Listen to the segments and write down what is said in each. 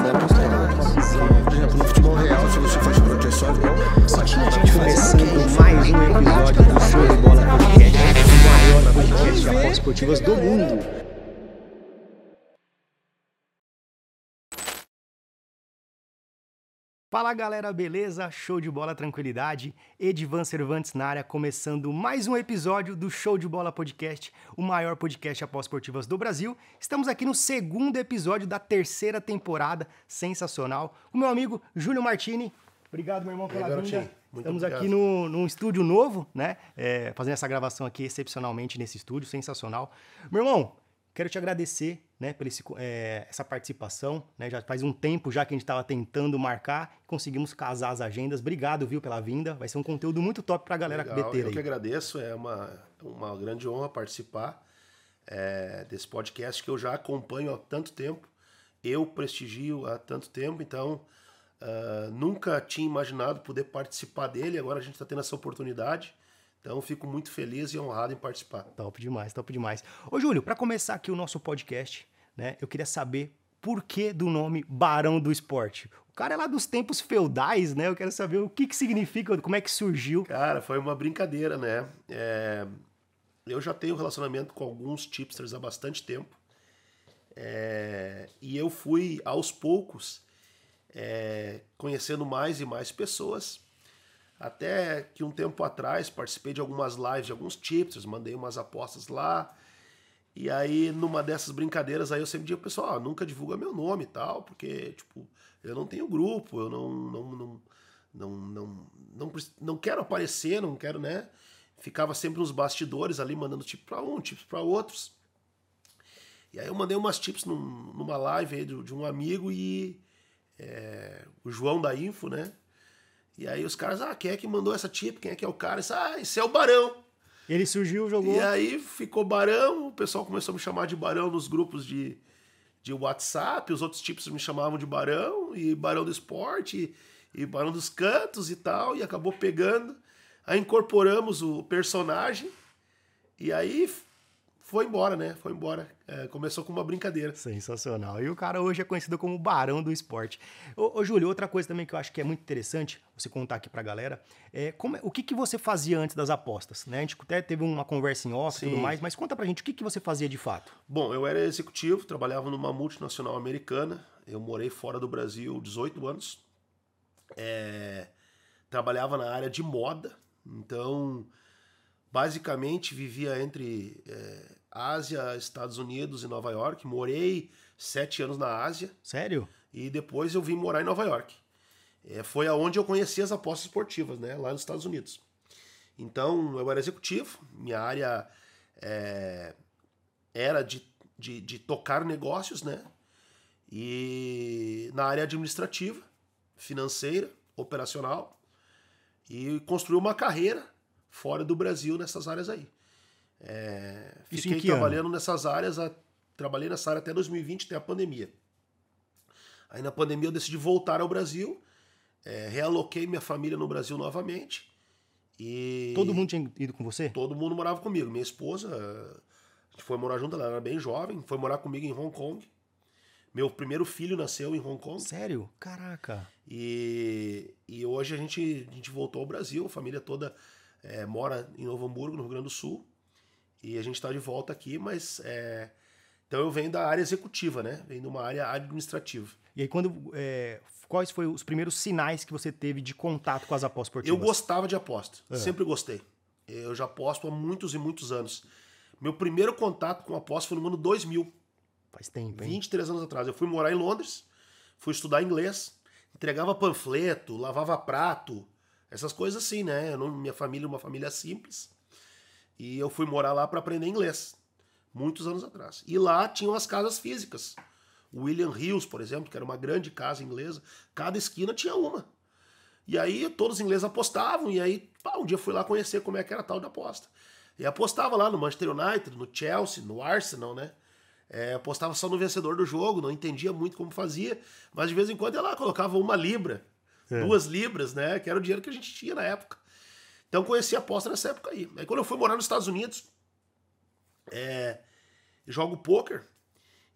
Por exemplo, no futebol real, se você faz proteção, Só tinha gente começando mais um episódio do Show de Bola Podcast, o maior podcast de apostas esportivas do mundo. Fala galera, beleza? Show de bola, tranquilidade. Edivan Cervantes na área, começando mais um episódio do Show de Bola Podcast, o maior podcast apostas esportivas do Brasil. Estamos aqui no segundo episódio da terceira temporada, sensacional. O meu amigo Júlio Martini. Obrigado, meu irmão, pela Obrigado, vinda. Muito Estamos obrigado. aqui no, num estúdio novo, né? É, fazendo essa gravação aqui excepcionalmente nesse estúdio, sensacional. Meu irmão, quero te agradecer, né, pela esse, é, essa participação, né? Já faz um tempo já que a gente estava tentando marcar, conseguimos casar as agendas. Obrigado, viu, pela vinda. Vai ser um conteúdo muito top pra galera Legal, eu aí. que agradeço, é uma, uma grande honra participar é, desse podcast que eu já acompanho há tanto tempo, eu prestigio há tanto tempo, então ah, nunca tinha imaginado poder participar dele, agora a gente está tendo essa oportunidade, então fico muito feliz e honrado em participar. Top demais, top demais. Ô, Júlio, pra começar aqui o nosso podcast, né, eu queria saber por que do nome Barão do Esporte. O cara é lá dos tempos feudais, né? Eu quero saber o que que significa, como é que surgiu. Cara, foi uma brincadeira, né? É, eu já tenho relacionamento com alguns tipsters há bastante tempo. É, e eu fui, aos poucos, é, conhecendo mais e mais pessoas. Até que um tempo atrás participei de algumas lives de alguns tipsters, mandei umas apostas lá. E aí, numa dessas brincadeiras, aí eu sempre digo, pessoal, ah, nunca divulga meu nome e tal, porque, tipo, eu não tenho grupo, eu não, não, não, não, não, não, não quero aparecer, não quero, né? Ficava sempre nos bastidores ali, mandando tipo para um, tips para outros. E aí eu mandei umas tips num- numa live aí de, de um amigo e é, o João da Info, né? E aí os caras, ah, quem é que mandou essa tip? Quem é que é o cara? Disse, ah, esse é o Barão. Ele surgiu, jogou. E aí ficou Barão, o pessoal começou a me chamar de Barão nos grupos de, de WhatsApp, os outros tipos me chamavam de Barão, e Barão do Esporte, e, e Barão dos Cantos e tal, e acabou pegando. Aí incorporamos o personagem, e aí foi embora, né? Foi embora. É, começou com uma brincadeira. Sensacional. E o cara hoje é conhecido como Barão do Esporte. Ô, ô, Júlio, outra coisa também que eu acho que é muito interessante você contar aqui pra galera é, como é- o que, que você fazia antes das apostas, né? A gente até teve uma conversa em off e tudo mais, mas conta pra gente o que, que você fazia de fato. Bom, eu era executivo, trabalhava numa multinacional americana. Eu morei fora do Brasil 18 anos. É, trabalhava na área de moda. Então, basicamente, vivia entre é, Ásia, Estados Unidos e Nova York. Morei sete anos na Ásia Sério? e depois eu vim morar em Nova York. É, foi aonde eu conheci as apostas esportivas, né? Lá nos Estados Unidos. Então, eu era executivo, minha área é, era de, de, de tocar negócios, né? E na área administrativa, financeira, operacional, e construí uma carreira fora do Brasil nessas áreas aí. É, fiquei que ano? trabalhando nessas áreas, a- trabalhei nessa área até 2020, até a pandemia. Aí na pandemia eu decidi voltar ao Brasil, é, realoquei minha família no Brasil novamente. E Todo mundo tinha ido com você? todo mundo morava comigo. Minha esposa, a gente foi morar junto, ela era bem jovem, foi morar comigo em Hong Kong. Meu primeiro filho nasceu em Hong Kong. Sério? Caraca. E, e hoje a gente, a gente voltou ao Brasil, a família toda é, mora em Novo Hamburgo, no Rio Grande do Sul. E a gente está de volta aqui, mas. é, então eu venho da área executiva, né? Venho de uma área administrativa. E aí, quando. é, quais foram os primeiros sinais que você teve de contato com as apostas Eu esportivas? gostava de aposta, É. sempre gostei. Eu já aposto há muitos e muitos anos. Meu primeiro contato com aposta foi no ano 2000, Faz tempo, hein? 23 anos atrás. Eu fui morar em Londres, fui estudar inglês, entregava panfleto, lavava prato, essas coisas assim, né? Eu não- minha família é uma família simples. E eu fui morar lá para aprender inglês, muitos anos atrás. E lá tinham as casas físicas. William Hills, por exemplo, que era uma grande casa inglesa, cada esquina tinha uma. E aí todos os ingleses apostavam, e aí pá, um dia fui lá conhecer como é que era a tal da aposta. E apostava lá no Manchester United, no Chelsea, no Arsenal, né? É, apostava só no vencedor do jogo, não entendia muito como fazia, mas de vez em quando ia lá, colocava uma libra, É. duas libras, né? Que era o dinheiro que a gente tinha na época. Então conheci a aposta nessa época aí. Aí quando eu fui morar nos Estados Unidos, é, jogo poker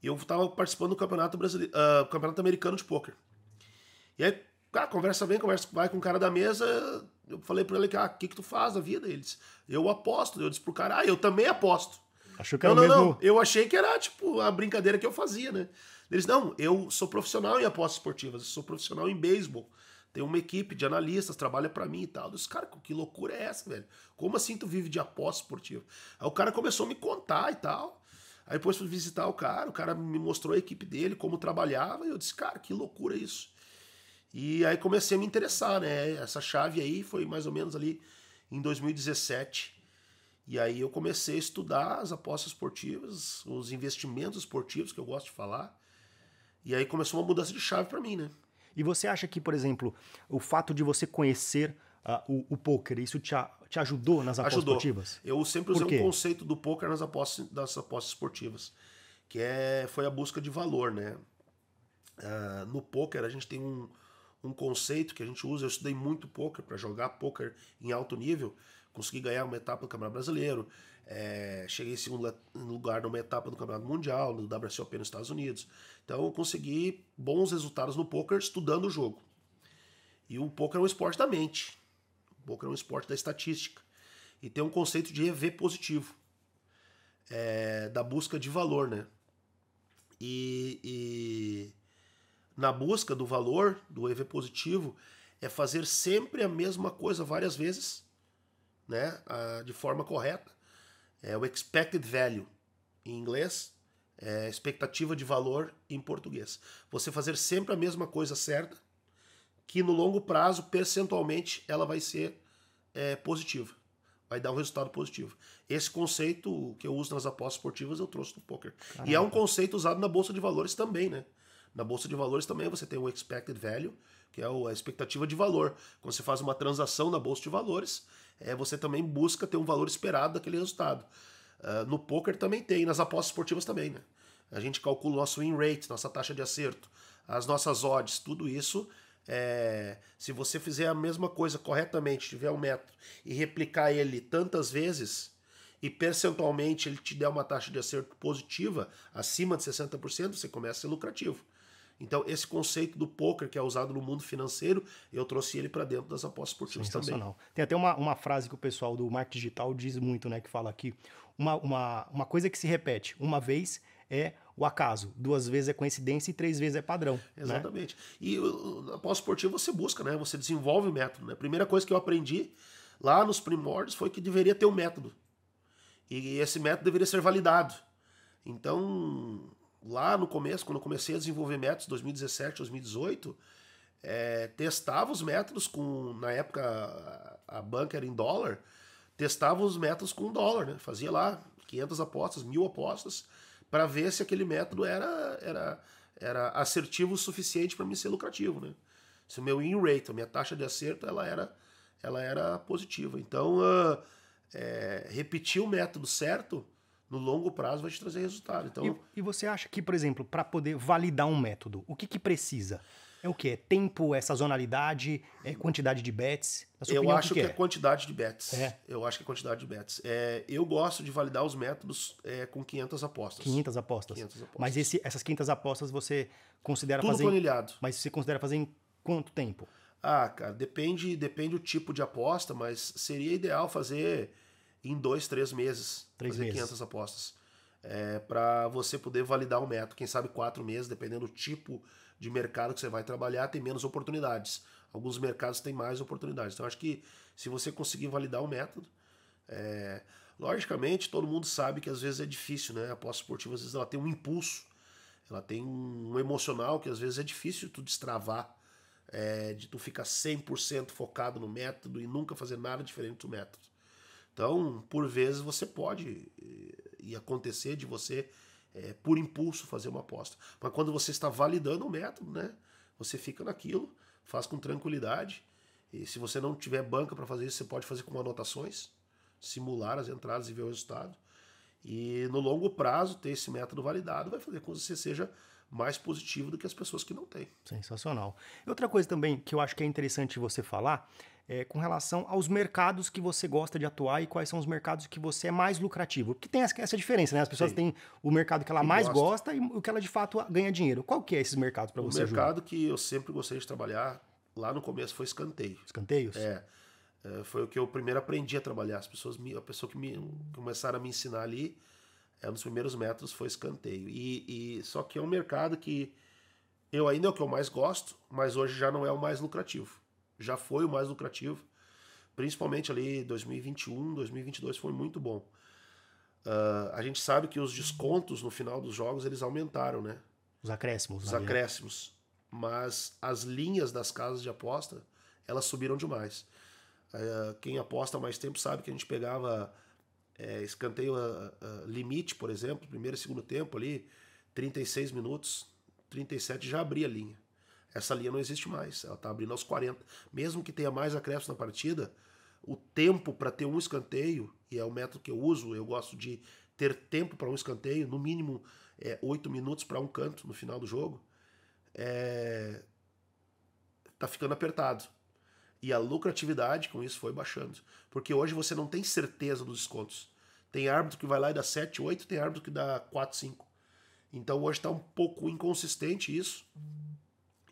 E eu tava participando do campeonato brasileiro, uh, campeonato americano de pôquer. E aí, cara, conversa bem, conversa vai com o cara da mesa. Eu falei para ele que, ah, o que que tu faz da vida? Eles, eu aposto. Eu disse pro cara, ah, eu também aposto. Achou que era não, não, mesmo... não. Eu achei que era, tipo, a brincadeira que eu fazia, né? Eles, não, eu sou profissional em apostas esportivas, eu sou profissional em beisebol. Tem uma equipe de analistas, trabalha para mim e tal. Eu disse, cara, que loucura é essa, velho? Como assim tu vive de aposta esportiva? Aí o cara começou a me contar e tal. Aí depois fui visitar o cara, o cara me mostrou a equipe dele, como trabalhava, e eu disse, cara, que loucura isso. E aí comecei a me interessar, né? Essa chave aí foi mais ou menos ali em 2017. E aí eu comecei a estudar as apostas esportivas, os investimentos esportivos, que eu gosto de falar. E aí começou uma mudança de chave para mim, né? E você acha que, por exemplo, o fato de você conhecer uh, o, o poker, isso te, te ajudou nas apostas Ajudou. esportivas? Eu sempre usei quê? um conceito do poker nas apostas, das apostas esportivas, que é, foi a busca de valor, né? Ah, no poker a gente tem um, um conceito que a gente usa, eu estudei muito poker para jogar poker em alto nível, consegui ganhar uma etapa do Campeonato Brasileiro, é, cheguei em segundo lugar numa etapa do Campeonato Mundial, no WSOP nos Estados Unidos. Então eu consegui bons resultados no poker estudando o jogo. E o poker é um esporte da mente. O poker é um esporte da estatística. E tem um conceito de EV positivo. É, da busca de valor, né? E, e na busca do valor, do EV positivo, é fazer sempre a mesma coisa várias vezes, né? Ah, de forma correta. É o expected value em inglês, é expectativa de valor em português. Você fazer sempre a mesma coisa certa, que no longo prazo, percentualmente, ela vai ser é, positiva. Vai dar um resultado positivo. Esse conceito que eu uso nas apostas esportivas eu trouxe do poker. E é um conceito usado na bolsa de valores também, né? Na bolsa de valores também você tem o expected value, que é a expectativa de valor. Quando você faz uma transação na bolsa de valores, é, você também busca ter um valor esperado daquele resultado. Ah, no poker também tem, nas apostas esportivas também, né? A gente calcula o nosso win rate, nossa taxa de acerto, as nossas odds, tudo isso. é, se você fizer a mesma coisa corretamente, tiver um método e replicar ele tantas vezes e percentualmente ele te der uma taxa de acerto positiva acima de 60%, você começa a ser lucrativo. Então, esse conceito do poker que é usado no mundo financeiro, eu trouxe ele para dentro das apostas esportivas também. Tem até uma, uma frase que o pessoal do marketing digital diz muito, né? Que fala que uma, uma, uma coisa que se repete uma vez é o acaso, duas vezes é coincidência e três vezes é padrão. né? Exatamente. E o- na pós-esportiva você busca, né? Você desenvolve o método. Né? A primeira coisa que eu aprendi lá nos primórdios foi que deveria ter um método. E esse método deveria ser validado. Então, lá no começo, quando eu comecei a desenvolver métodos, 2017, 2018, é, testava os métodos com, na época, a, banca era em dólar, testava os métodos com dólar, né? Fazia lá 500 apostas, mil apostas, para ver se aquele método era, era, era assertivo o suficiente para mim ser lucrativo, né? Se o meu win rate, a minha taxa de acerto, ela era, ela era positiva. Então, ah, é, repetir o método certo no longo prazo vai te trazer resultado. Então, E, e você acha que, por exemplo, para poder validar um método, o que, que precisa? É o quê? É tempo, é sazonalidade, é quantidade de bets? Na sua Eu opinião, acho que, que, é quantidade de bets. É. Eu acho que é quantidade de bets. É, eu gosto de validar os métodos é, com 500 apostas. 500 apostas. 500 apostas. Mas esse- essas 500 apostas você considera Tudo fazer. em- planilhado. Mas você considera fazer em quanto tempo? Ah, cara, depende, depende o tipo de aposta, mas seria ideal fazer em dois, três meses. Três fazer meses. 500 apostas. É, para você poder validar o método. Quem sabe quatro meses, dependendo do tipo de mercado que você vai trabalhar, tem menos oportunidades. Alguns mercados têm mais oportunidades. Então, acho que se você conseguir validar o método, é, logicamente, todo mundo sabe que às vezes é difícil, né? A aposta esportiva, às vezes, ela tem um impulso, ela tem um emocional que às vezes é difícil tu destravar, é, de tu ficar 100% focado no método e nunca fazer nada diferente do método. Então, por vezes, você pode eh, e acontecer de você, eh, por impulso, fazer uma aposta. Mas quando você está validando o método, né? Você fica naquilo, faz com tranquilidade. E se você não tiver banca para fazer isso, você pode fazer com anotações, simular as entradas e ver o resultado. E no longo prazo, ter esse método validado vai fazer com que você seja mais positivo do que as pessoas que não têm. Sensacional. E outra coisa também que eu acho que é interessante você falar é, com relação aos mercados que você gosta de atuar e quais são os mercados que você é mais lucrativo. Porque tem essa diferença, né? As pessoas Sim. têm o mercado que ela mais gosta. gosta. e o que ela de fato ganha dinheiro. Qual que é esses mercados para você, O mercado Júlio? que eu sempre gostei de trabalhar, lá no começo, foi escanteio. Escanteios? É. é foi o que eu primeiro aprendi a trabalhar. As pessoas, me, a pessoa que me, começaram a me ensinar ali, é um dos primeiros métodos foi escanteio. E, e só que é um mercado que eu ainda é o que eu mais gosto, mas hoje já não é o mais lucrativo. Já foi o mais lucrativo, principalmente ali 2021, 2022 foi muito bom. Uh, a gente sabe que os descontos no final dos jogos eles aumentaram, né? Os acréscimos. Os né? acréscimos. Mas as linhas das casas de aposta, elas subiram demais. Uh, quem aposta mais tempo sabe que a gente pegava é, escanteio uh, limite, por exemplo, primeiro e segundo tempo ali, 36 minutos, 37 já abria a linha. Essa linha não existe mais, ela está abrindo aos 40. Mesmo que tenha mais acréscimo na partida, o tempo para ter um escanteio, e é o método que eu uso, eu gosto de ter tempo para um escanteio, no mínimo é, 8 minutos para um canto no final do jogo, é, tá ficando apertado. E a lucratividade com isso foi baixando. Porque hoje você não tem certeza dos descontos. Tem árbitro que vai lá e dá 7, 8, tem árbitro que dá 4, 5. Então hoje está um pouco inconsistente isso.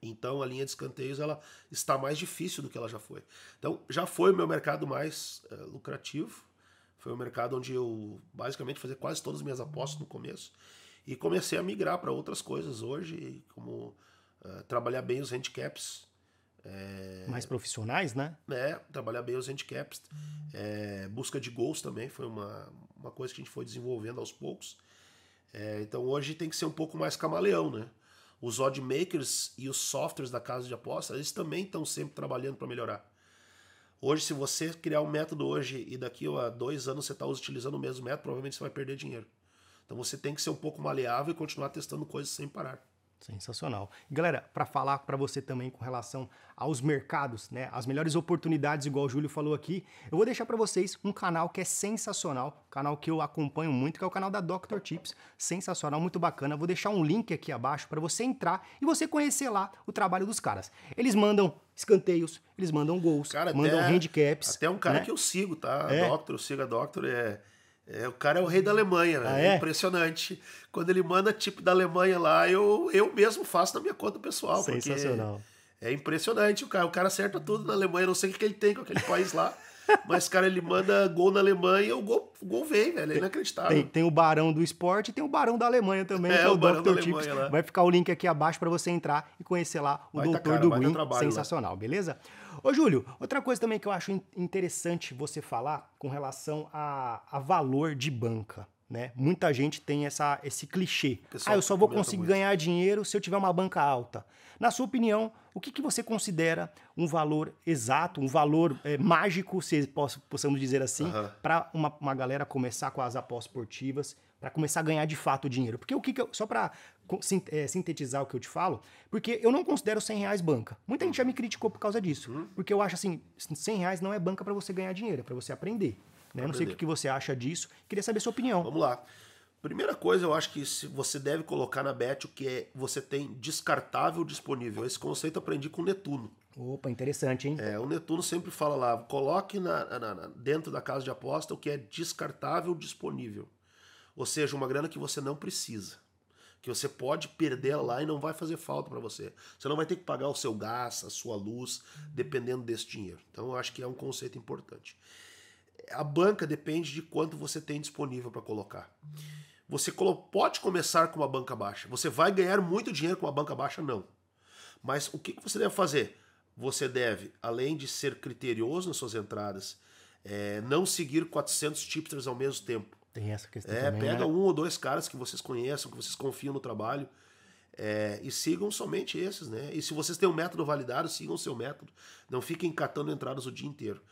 Então a linha de escanteios ela está mais difícil do que ela já foi. Então já foi o meu mercado mais uh, lucrativo. Foi o mercado onde eu basicamente fazia quase todas as minhas apostas no começo. E comecei a migrar para outras coisas hoje, como uh, trabalhar bem os handicaps. É, mais profissionais, né? É, trabalhar bem os handicaps. É, busca de gols também foi uma, uma coisa que a gente foi desenvolvendo aos poucos. É, então hoje tem que ser um pouco mais camaleão, né? Os odd makers e os softwares da casa de aposta, eles também estão sempre trabalhando para melhorar. Hoje, se você criar um método hoje e daqui a dois anos você está utilizando o mesmo método, provavelmente você vai perder dinheiro. Então você tem que ser um pouco maleável e continuar testando coisas sem parar. Sensacional. Galera, para falar para você também com relação aos mercados, né, as melhores oportunidades, igual o Júlio falou aqui, eu vou deixar para vocês um canal que é sensacional, canal que eu acompanho muito, que é o canal da Dr. Tips, sensacional, muito bacana. Vou deixar um link aqui abaixo para você entrar e você conhecer lá o trabalho dos caras. Eles mandam escanteios, eles mandam gols, cara, mandam até, handicaps. Até um cara né? que eu sigo, tá? É. Doctor, eu sigo a Doctor, é é, o cara é o rei da Alemanha, né? Ah, é? é? impressionante. Quando ele manda tipo da Alemanha lá, eu, eu mesmo faço na minha conta pessoal. Sensacional. É impressionante. O cara, o cara acerta tudo na Alemanha. não sei o que, que ele tem com aquele país lá. Mas, cara, ele manda gol na Alemanha e o gol, o gol vem, velho. É inacreditável. Tem, tem, o Barão do Esporte e tem o Barão da Alemanha também, é, que é o, o Barão Dr. Tips. Vai ficar o link aqui abaixo para você entrar e conhecer lá o vai Doutor tá do Green. Sensacional, lá. beleza? Ô, Júlio, outra coisa também que eu acho interessante você falar com relação a, a valor de banca. Né? Muita gente tem essa, esse clichê. ah, eu só vou conseguir muito. ganhar dinheiro se eu tiver uma banca alta. Na sua opinião, o que, que você considera um valor exato, um valor é, mágico, se posso, possamos dizer assim, uhum. para uma, uma galera começar com as apostas esportivas, para começar a ganhar de fato dinheiro? Porque o que, que eu, só para é, sintetizar o que eu te falo, porque eu não considero 100 reais banca. Muita gente já me criticou por causa disso, uhum. porque eu acho assim, 100 reais não é banca para você ganhar dinheiro, é para você aprender. Né? Não sei o que você acha disso, queria saber a sua opinião. Vamos lá. Primeira coisa, eu acho que se você deve colocar na bet o que é você tem descartável disponível. Esse conceito eu aprendi com o Netuno. Opa, interessante, hein? É, o Netuno sempre fala lá, coloque na, na, na, dentro da casa de aposta o que é descartável disponível. Ou seja, uma grana que você não precisa. Que você pode perder lá e não vai fazer falta para você. Você não vai ter que pagar o seu gás, a sua luz, dependendo desse dinheiro. Então eu acho que é um conceito importante. A banca depende de quanto você tem disponível para colocar. Você pode começar com uma banca baixa. Você vai ganhar muito dinheiro com uma banca baixa? Não. Mas o que você deve fazer? Você deve, além de ser criterioso nas suas entradas, é, não seguir 400 tipsters ao mesmo tempo. Tem essa questão é, também, Pega né? um ou dois caras que vocês conheçam, que vocês confiam no trabalho, é, e sigam somente esses, né? E se vocês têm um método validado, sigam o seu método. Não fiquem catando entradas o dia inteiro.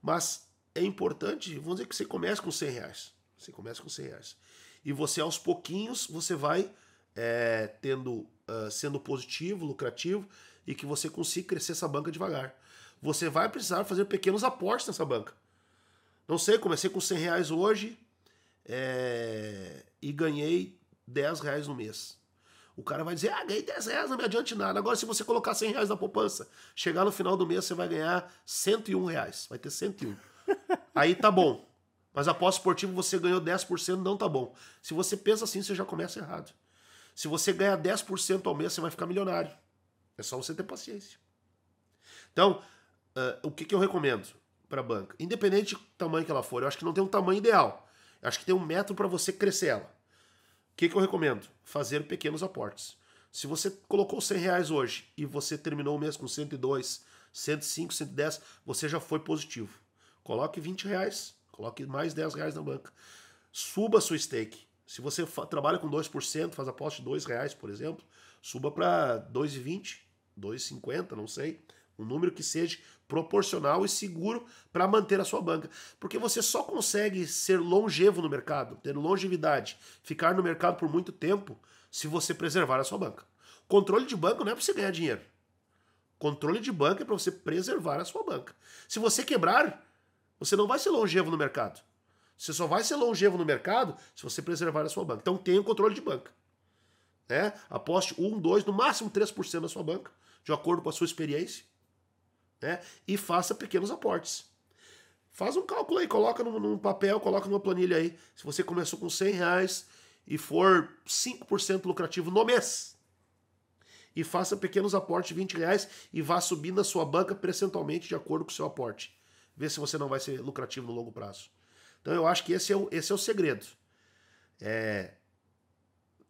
Mas é importante, vamos dizer que você comece com 100 reais. Você começa com 100 reais e você aos pouquinhos você vai é, tendo uh, sendo positivo, lucrativo e que você consiga crescer essa banca devagar. Você vai precisar fazer pequenos aportes nessa banca. Não sei, comecei com 100 reais hoje é, e ganhei 10 reais no mês. O cara vai dizer, ah, ganhei 10 reais, não me adiante nada. Agora, se você colocar 100 reais na poupança, chegar no final do mês, você vai ganhar 101 reais. Vai ter 101. Aí tá bom. Mas após esportivo você ganhou 10%, não tá bom. Se você pensa assim, você já começa errado. Se você ganhar 10% ao mês, você vai ficar milionário. É só você ter paciência. Então, uh, o que, que eu recomendo para a banca? Independente do tamanho que ela for, eu acho que não tem um tamanho ideal. Eu acho que tem um método para você crescer ela. O que, que eu recomendo? Fazer pequenos aportes. Se você colocou 100 reais hoje e você terminou o mês com 102, 105, 110, você já foi positivo. Coloque 20 reais, coloque mais 10 reais na banca. Suba sua stake. Se você trabalha com 2%, faz aposta de 2 reais, por exemplo, suba para 2,20, 2,50, não sei. Um número que seja proporcional e seguro para manter a sua banca. Porque você só consegue ser longevo no mercado, ter longevidade, ficar no mercado por muito tempo, se você preservar a sua banca. Controle de banco não é para você ganhar dinheiro. Controle de banco é para você preservar a sua banca. Se você quebrar, você não vai ser longevo no mercado. Você só vai ser longevo no mercado se você preservar a sua banca. Então tenha o controle de banca. Né? Aposte 1, 2, no máximo 3% da sua banca, de acordo com a sua experiência. Né? E faça pequenos aportes. Faz um cálculo aí, coloca num, num papel, coloca numa planilha aí. Se você começou com 100 reais e for 5% lucrativo no mês, e faça pequenos aportes de 20 reais e vá subindo a sua banca percentualmente de acordo com o seu aporte. Vê se você não vai ser lucrativo no longo prazo. Então eu acho que esse é o, esse é o segredo. É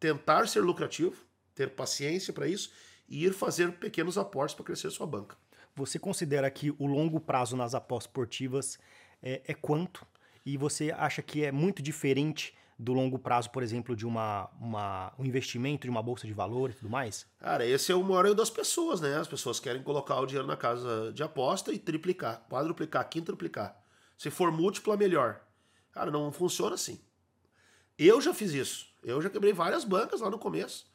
tentar ser lucrativo, ter paciência para isso e ir fazer pequenos aportes para crescer sua banca. Você considera que o longo prazo nas apostas esportivas é, é quanto? E você acha que é muito diferente do longo prazo, por exemplo, de uma, uma, um investimento de uma bolsa de valor e tudo mais? Cara, esse é o maior das pessoas, né? As pessoas querem colocar o dinheiro na casa de aposta e triplicar, quadruplicar, quintuplicar. Se for múltipla, melhor. Cara, não funciona assim. Eu já fiz isso. Eu já quebrei várias bancas lá no começo.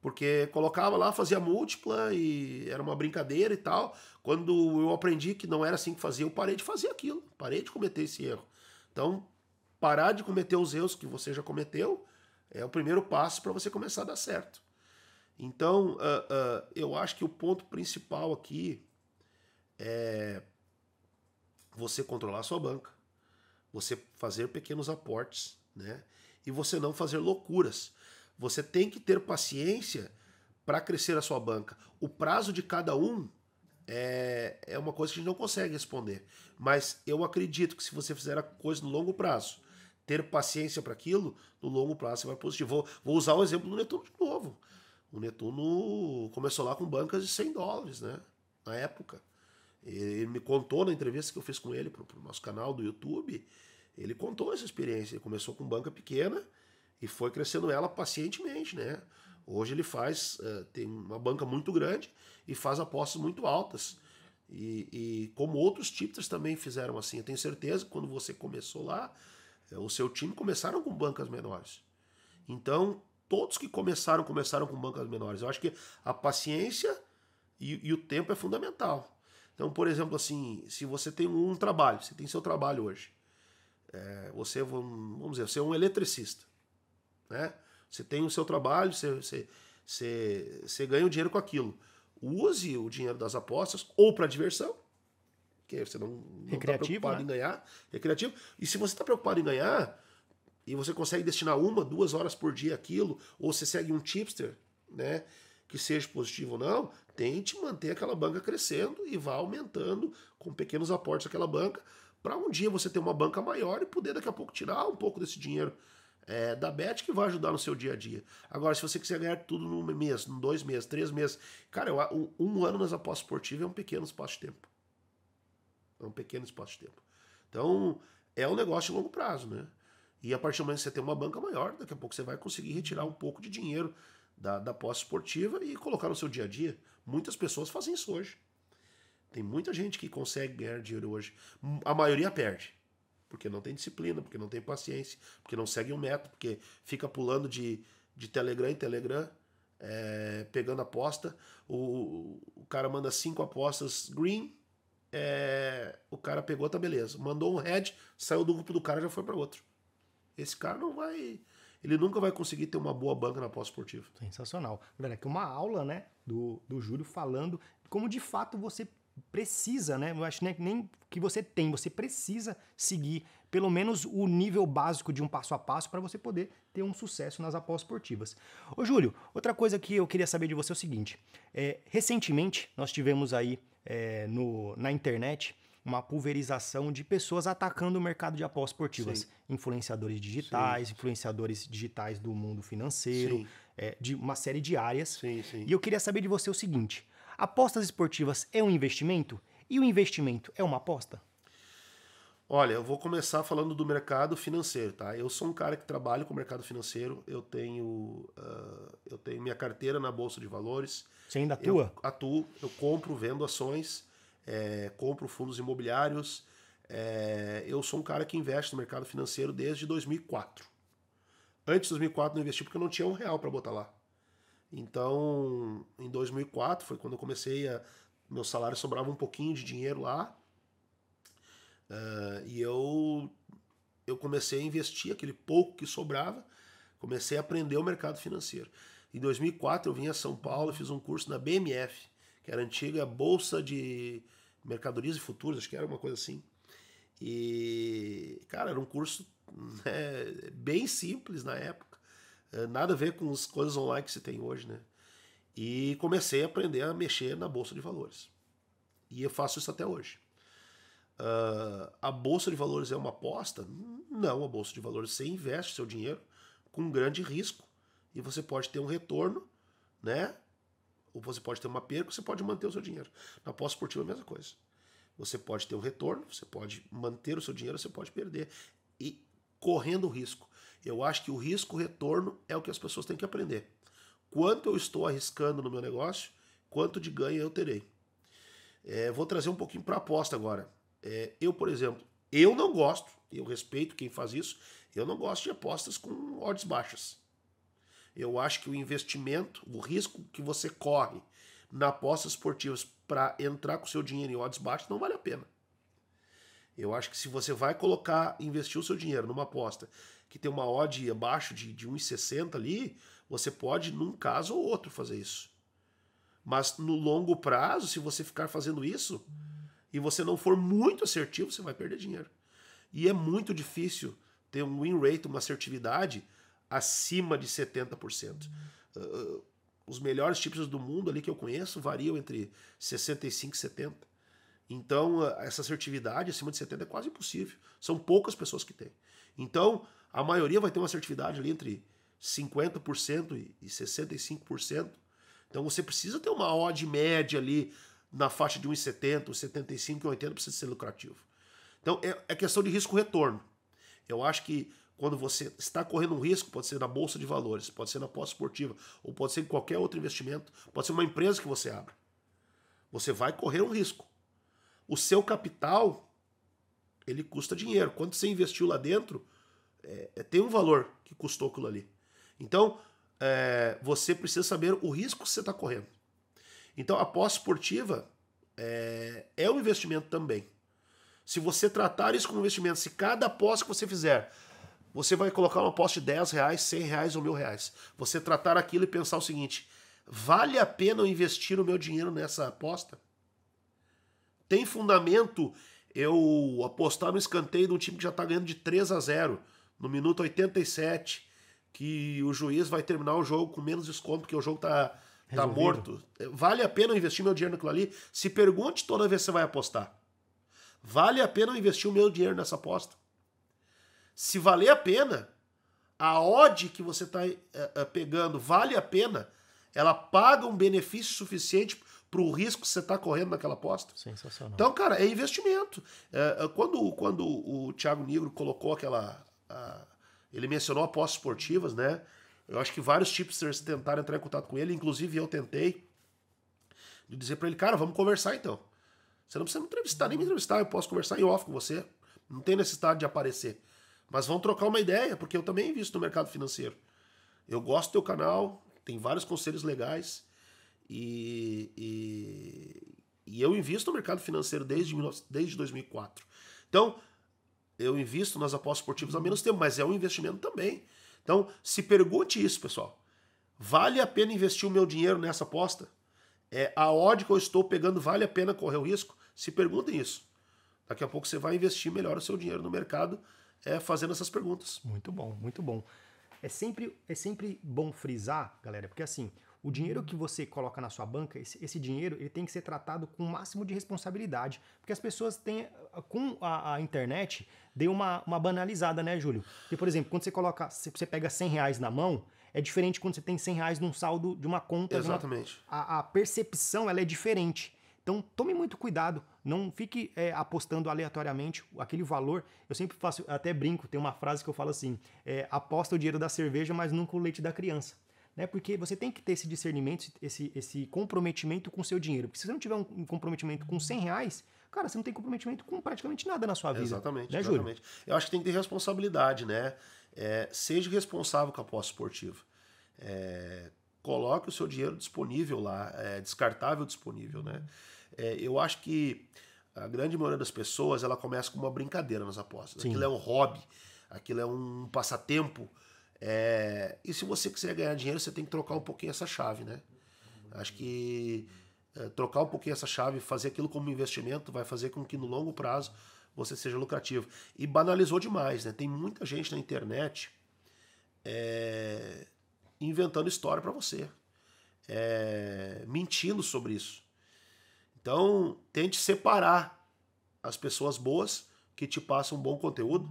Porque colocava lá, fazia múltipla e era uma brincadeira e tal. Quando eu aprendi que não era assim que fazia, eu parei de fazer aquilo. Parei de cometer esse erro. Então, parar de cometer os erros que você já cometeu é o primeiro passo para você começar a dar certo. Então, uh, uh, eu acho que o ponto principal aqui é você controlar a sua banca você fazer pequenos aportes, né? E você não fazer loucuras. Você tem que ter paciência para crescer a sua banca. O prazo de cada um é, é uma coisa que a gente não consegue responder. Mas eu acredito que se você fizer a coisa no longo prazo, ter paciência para aquilo, no longo prazo você vai positivo. Vou, vou usar o exemplo do Netuno de novo. O Netuno começou lá com bancas de 100 dólares, né? Na época. Ele me contou na entrevista que eu fiz com ele para o nosso canal do YouTube. Ele contou essa experiência. Ele começou com banca pequena e foi crescendo ela pacientemente, né? Hoje ele faz, uh, tem uma banca muito grande e faz apostas muito altas. E, e, como outros tipsters também fizeram assim, eu tenho certeza que quando você começou lá, o seu time começaram com bancas menores. Então, todos que começaram, começaram com bancas menores. Eu acho que a paciência e, e o tempo é fundamental. Então, por exemplo, assim, se você tem um trabalho, você tem seu trabalho hoje, é, você, vamos dizer, você é um eletricista, né? Você tem o seu trabalho, você, você, você, você ganha o dinheiro com aquilo. Use o dinheiro das apostas ou para diversão, que você não está preocupado né? em ganhar, recreativo. E se você está preocupado em ganhar, e você consegue destinar uma, duas horas por dia aquilo, ou você segue um tipster, né? Que seja positivo ou não, tente manter aquela banca crescendo e vá aumentando com pequenos aportes aquela banca, para um dia você ter uma banca maior e poder daqui a pouco tirar um pouco desse dinheiro é, da Bet que vai ajudar no seu dia a dia. Agora, se você quiser ganhar tudo num mês, em dois meses, três meses, cara, um, um ano nas apostas esportivas é um pequeno espaço de tempo. É um pequeno espaço de tempo. Então, é um negócio de longo prazo, né? E a partir do momento que você tem uma banca maior, daqui a pouco você vai conseguir retirar um pouco de dinheiro da, da posse esportiva e colocar no seu dia a dia. Muitas pessoas fazem isso hoje. Tem muita gente que consegue ganhar dinheiro hoje. A maioria perde. Porque não tem disciplina, porque não tem paciência, porque não segue um método, porque fica pulando de, de Telegram em Telegram, é, pegando aposta. O, o cara manda cinco apostas green, é, o cara pegou, tá beleza. Mandou um red, saiu do grupo do cara já foi para outro. Esse cara não vai ele nunca vai conseguir ter uma boa banca na pós-esportiva. Sensacional. Galera, aqui uma aula, né, do, do Júlio falando como de fato você precisa, né? Eu acho nem, nem que você tem, você precisa seguir pelo menos o nível básico de um passo a passo para você poder ter um sucesso nas apostas esportivas. Ô Júlio, outra coisa que eu queria saber de você é o seguinte: é, recentemente nós tivemos aí é, no, na internet uma pulverização de pessoas atacando o mercado de apostas esportivas. Sim. Influenciadores digitais, sim. influenciadores digitais do mundo financeiro, é, de uma série de áreas. Sim, e eu queria saber de você o seguinte: apostas esportivas é um investimento? E o investimento é uma aposta? Olha, eu vou começar falando do mercado financeiro, tá? Eu sou um cara que trabalha com o mercado financeiro, eu tenho, uh, eu tenho minha carteira na Bolsa de Valores. Você ainda atua? Eu atuo, eu compro, vendo ações, é, compro fundos imobiliários. É, eu sou um cara que investe no mercado financeiro desde 2004. Antes de 2004 não investi porque eu não tinha um real para botar lá. Então, em 2004 foi quando eu comecei a... Meu salário sobrava um pouquinho de dinheiro lá Uh, e eu, eu comecei a investir aquele pouco que sobrava, comecei a aprender o mercado financeiro. Em 2004 eu vim a São Paulo, fiz um curso na BMF, que era a antiga Bolsa de Mercadorias e Futuros, acho que era uma coisa assim. E, cara, era um curso né, bem simples na época, eh, nada a ver com as coisas online que se tem hoje, né? E comecei a aprender a mexer na Bolsa de Valores. E eu faço isso até hoje. Uh, a bolsa de valores é uma aposta? Não, a bolsa de valores você investe seu dinheiro com um grande risco e você pode ter um retorno, né? Ou você pode ter uma perda, você pode manter o seu dinheiro. Na aposta esportiva é a mesma coisa. Você pode ter um retorno, você pode manter o seu dinheiro, você pode perder. E correndo risco. Eu acho que o risco-retorno é o que as pessoas têm que aprender. Quanto eu estou arriscando no meu negócio, quanto de ganho eu terei. É, vou trazer um pouquinho para a aposta agora. É, eu, por exemplo, eu não gosto, eu respeito quem faz isso, eu não gosto de apostas com odds baixas. Eu acho que o investimento, o risco que você corre na apostas esportivas para entrar com seu dinheiro em odds baixas não vale a pena. Eu acho que se você vai colocar, investir o seu dinheiro numa aposta que tem uma odd abaixo de, de 1,60 ali, você pode, num caso ou outro, fazer isso. Mas no longo prazo, se você ficar fazendo isso, e você não for muito assertivo, você vai perder dinheiro. E é muito difícil ter um win rate, uma assertividade acima de 70%. Uh, os melhores tipos do mundo ali que eu conheço variam entre 65 e 70. Então, essa assertividade acima de 70 é quase impossível. São poucas pessoas que têm. Então, a maioria vai ter uma assertividade ali entre 50% e 65%. Então, você precisa ter uma odd média ali na faixa de 1,70, 75 e 80 precisa ser lucrativo. Então é, é questão de risco-retorno. Eu acho que quando você está correndo um risco, pode ser na bolsa de valores, pode ser na pós-esportiva, ou pode ser em qualquer outro investimento, pode ser uma empresa que você abra. Você vai correr um risco. O seu capital, ele custa dinheiro. Quando você investiu lá dentro, é, é, tem um valor que custou aquilo ali. Então, é, você precisa saber o risco que você está correndo. Então a aposta esportiva é, é um investimento também. Se você tratar isso como investimento, se cada aposta que você fizer, você vai colocar uma aposta de 10 reais, 100 reais ou mil reais. Você tratar aquilo e pensar o seguinte: vale a pena eu investir o meu dinheiro nessa aposta? Tem fundamento eu apostar no escanteio de um time que já está ganhando de 3 a 0 no minuto 87, que o juiz vai terminar o jogo com menos desconto, porque o jogo está Tá morto. Vale a pena investir meu dinheiro naquilo ali? Se pergunte toda vez que você vai apostar. Vale a pena investir o meu dinheiro nessa aposta? Se valer a pena, a odd que você está é, é, pegando vale a pena, ela paga um benefício suficiente para o risco que você está correndo naquela aposta. Sensacional. Então, cara, é investimento. É, quando, quando o Thiago Negro colocou aquela. Ele mencionou apostas esportivas, né? Eu acho que vários tipsters tentaram entrar em contato com ele, inclusive eu tentei, de dizer para ele, cara, vamos conversar então. Você não precisa me entrevistar, nem me entrevistar, eu posso conversar em off com você. Não tem necessidade de aparecer. Mas vamos trocar uma ideia, porque eu também invisto no mercado financeiro. Eu gosto do teu canal, tem vários conselhos legais e, e, e eu invisto no mercado financeiro desde, desde 2004. Então, eu invisto nas apostas esportivas há menos tempo, mas é um investimento também. Então, se pergunte isso, pessoal. Vale a pena investir o meu dinheiro nessa aposta? É, a odd que eu estou pegando vale a pena correr o risco? Se perguntem isso. Daqui a pouco você vai investir melhor o seu dinheiro no mercado é, fazendo essas perguntas. Muito bom, muito bom. É sempre, é sempre bom frisar, galera, porque assim, o dinheiro que você coloca na sua banca, esse, esse, dinheiro ele tem que ser tratado com o máximo de responsabilidade. Porque as pessoas têm, com a, a, internet, deu uma, uma banalizada, né, Júlio? Porque, por exemplo, quando você coloca, você pega 100 reais na mão, é diferente quando você tem 100 reais num saldo de uma conta. Exatamente. Uma, a, a, percepção ela é diferente. Então tome muito cuidado, não fique é, apostando aleatoriamente aquele valor. Eu sempre faço, até brinco, tem uma frase que eu falo assim: é, aposta o dinheiro da cerveja, mas nunca o leite da criança. Né? Porque você tem que ter esse discernimento, esse, esse comprometimento com o seu dinheiro. Porque se você não tiver um comprometimento com 100 reais, cara, você não tem comprometimento com praticamente nada na sua vida. Exatamente, né, exatamente. Júlio? Eu acho que tem que ter responsabilidade, né? É, seja responsável com a aposta esportiva. É, coloque o seu dinheiro disponível lá, é, descartável disponível, né? É, eu acho que a grande maioria das pessoas ela começa com uma brincadeira nas apostas. Sim. Aquilo é um hobby, aquilo é um passatempo. É, e se você quiser ganhar dinheiro, você tem que trocar um pouquinho essa chave, né? Acho que é, trocar um pouquinho essa chave, fazer aquilo como investimento, vai fazer com que no longo prazo você seja lucrativo. E banalizou demais, né? Tem muita gente na internet é, inventando história para você, é, mentindo sobre isso. Então, tente separar as pessoas boas que te passam um bom conteúdo,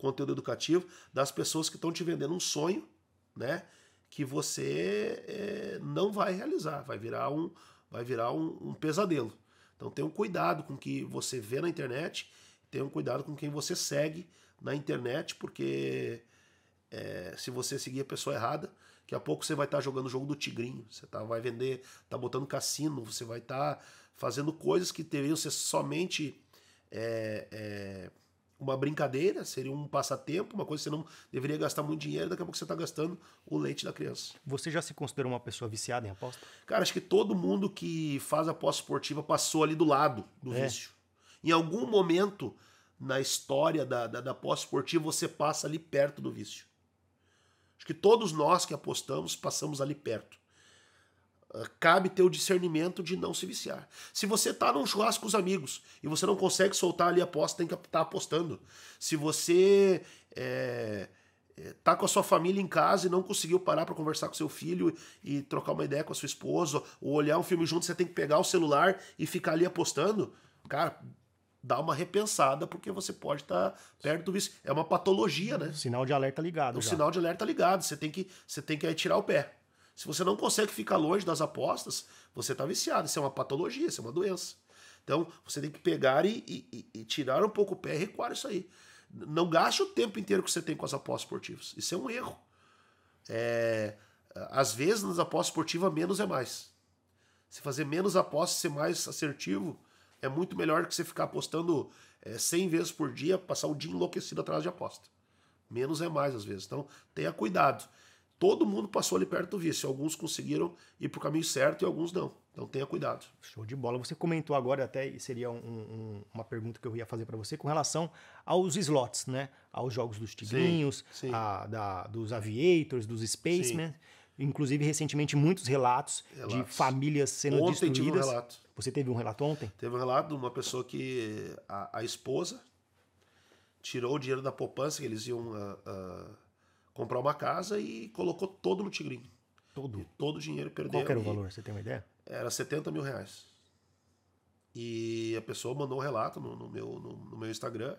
conteúdo educativo, das pessoas que estão te vendendo um sonho, né? Que você é, não vai realizar, vai virar um, vai virar um, um pesadelo. Então tenha um cuidado com o que você vê na internet, tenha um cuidado com quem você segue na internet, porque é, se você seguir a pessoa errada, daqui a pouco você vai estar tá jogando o jogo do tigrinho, você tá, vai vender, tá botando cassino, você vai estar tá fazendo coisas que deveriam ser somente é, uma brincadeira, seria um passatempo, uma coisa que você não deveria gastar muito dinheiro, daqui a pouco você está gastando o leite da criança. Você já se considera uma pessoa viciada em aposta? Cara, acho que todo mundo que faz aposta esportiva passou ali do lado do é. vício. Em algum momento na história da, da, da aposta esportiva, você passa ali perto do vício. Acho que todos nós que apostamos passamos ali perto. Ah, cabe ter o discernimento de não se viciar. Se você tá num churrasco com os amigos e você não consegue soltar ali a aposta, tem que estar tá apostando. Se você é, é, tá com a sua família em casa e não conseguiu parar para conversar com seu filho e trocar uma ideia com a sua esposa, ou olhar um filme junto, você tem que pegar o celular e ficar ali apostando, cara, dá uma repensada, porque você pode estar tá perto do vício. É uma patologia, né? Sinal de alerta ligado. O sinal de alerta ligado. Você tem que, você tem que aí tirar o pé. Se você não consegue ficar longe das apostas, você está viciado. Isso é uma patologia, isso é uma doença. Então, você tem que pegar e, e, e, tirar um pouco o pé e recuar isso aí. Não gaste o tempo inteiro que você tem com as apostas esportivas. Isso é um erro. É, às vezes, nas apostas esportivas, menos é mais. Se fazer menos apostas, ser mais assertivo, é muito melhor que você ficar apostando é, 100 vezes por dia, passar o dia enlouquecido atrás de aposta. Menos é mais, às vezes. Então, tenha cuidado todo mundo passou ali perto do vício. Alguns conseguiram ir para o caminho certo e alguns não. Então tenha cuidado. Show de bola. Você comentou agora, até seria um, um, uma pergunta que eu ia fazer para você com relação aos slots, né? Aos jogos dos Tigrinhos, sim, sim. A, da, dos Aviators, dos Spacemen. Inclusive, recentemente, muitos relatos, relatos. de famílias sendo ontem destruídas. Tive um relato. Você teve um relato ontem? Teve um relato de uma pessoa que a, a esposa tirou o dinheiro da poupança que eles iam. Uh, uh, comprar uma casa e colocou todo no Tigrinho. Todo? E todo o dinheiro perdeu. Qual era o valor? Você tem uma ideia? Era 70 mil reais. E a pessoa mandou um relato no, no meu, no, no, meu Instagram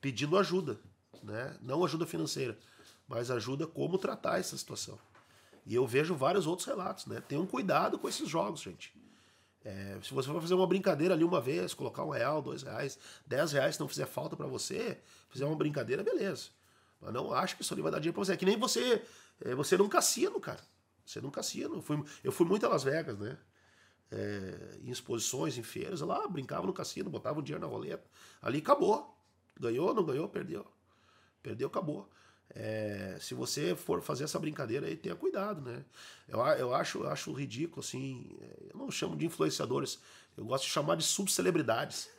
pedindo ajuda. Né? Não ajuda financeira, mas ajuda como tratar essa situação. E eu vejo vários outros relatos. Né? Tenham cuidado com esses jogos, gente. É, se você for fazer uma brincadeira ali uma vez, colocar um real, dois reais, dez reais, se não fizer falta para você, fizer uma brincadeira, beleza. Mas não acho que isso ali vai dar dinheiro pra você. É que nem você. É, você num cassino, cara. Você num cassino. Eu fui, eu fui muito a Las Vegas, né? É, em exposições, em feiras, lá brincava no cassino, botava o dinheiro na roleta. Ali acabou. Ganhou, não ganhou, perdeu. Perdeu, acabou. É, se você for fazer essa brincadeira aí, tenha cuidado, né? Eu, eu, acho, eu acho ridículo, assim. Eu não chamo de influenciadores, eu gosto de chamar de subcelebridades.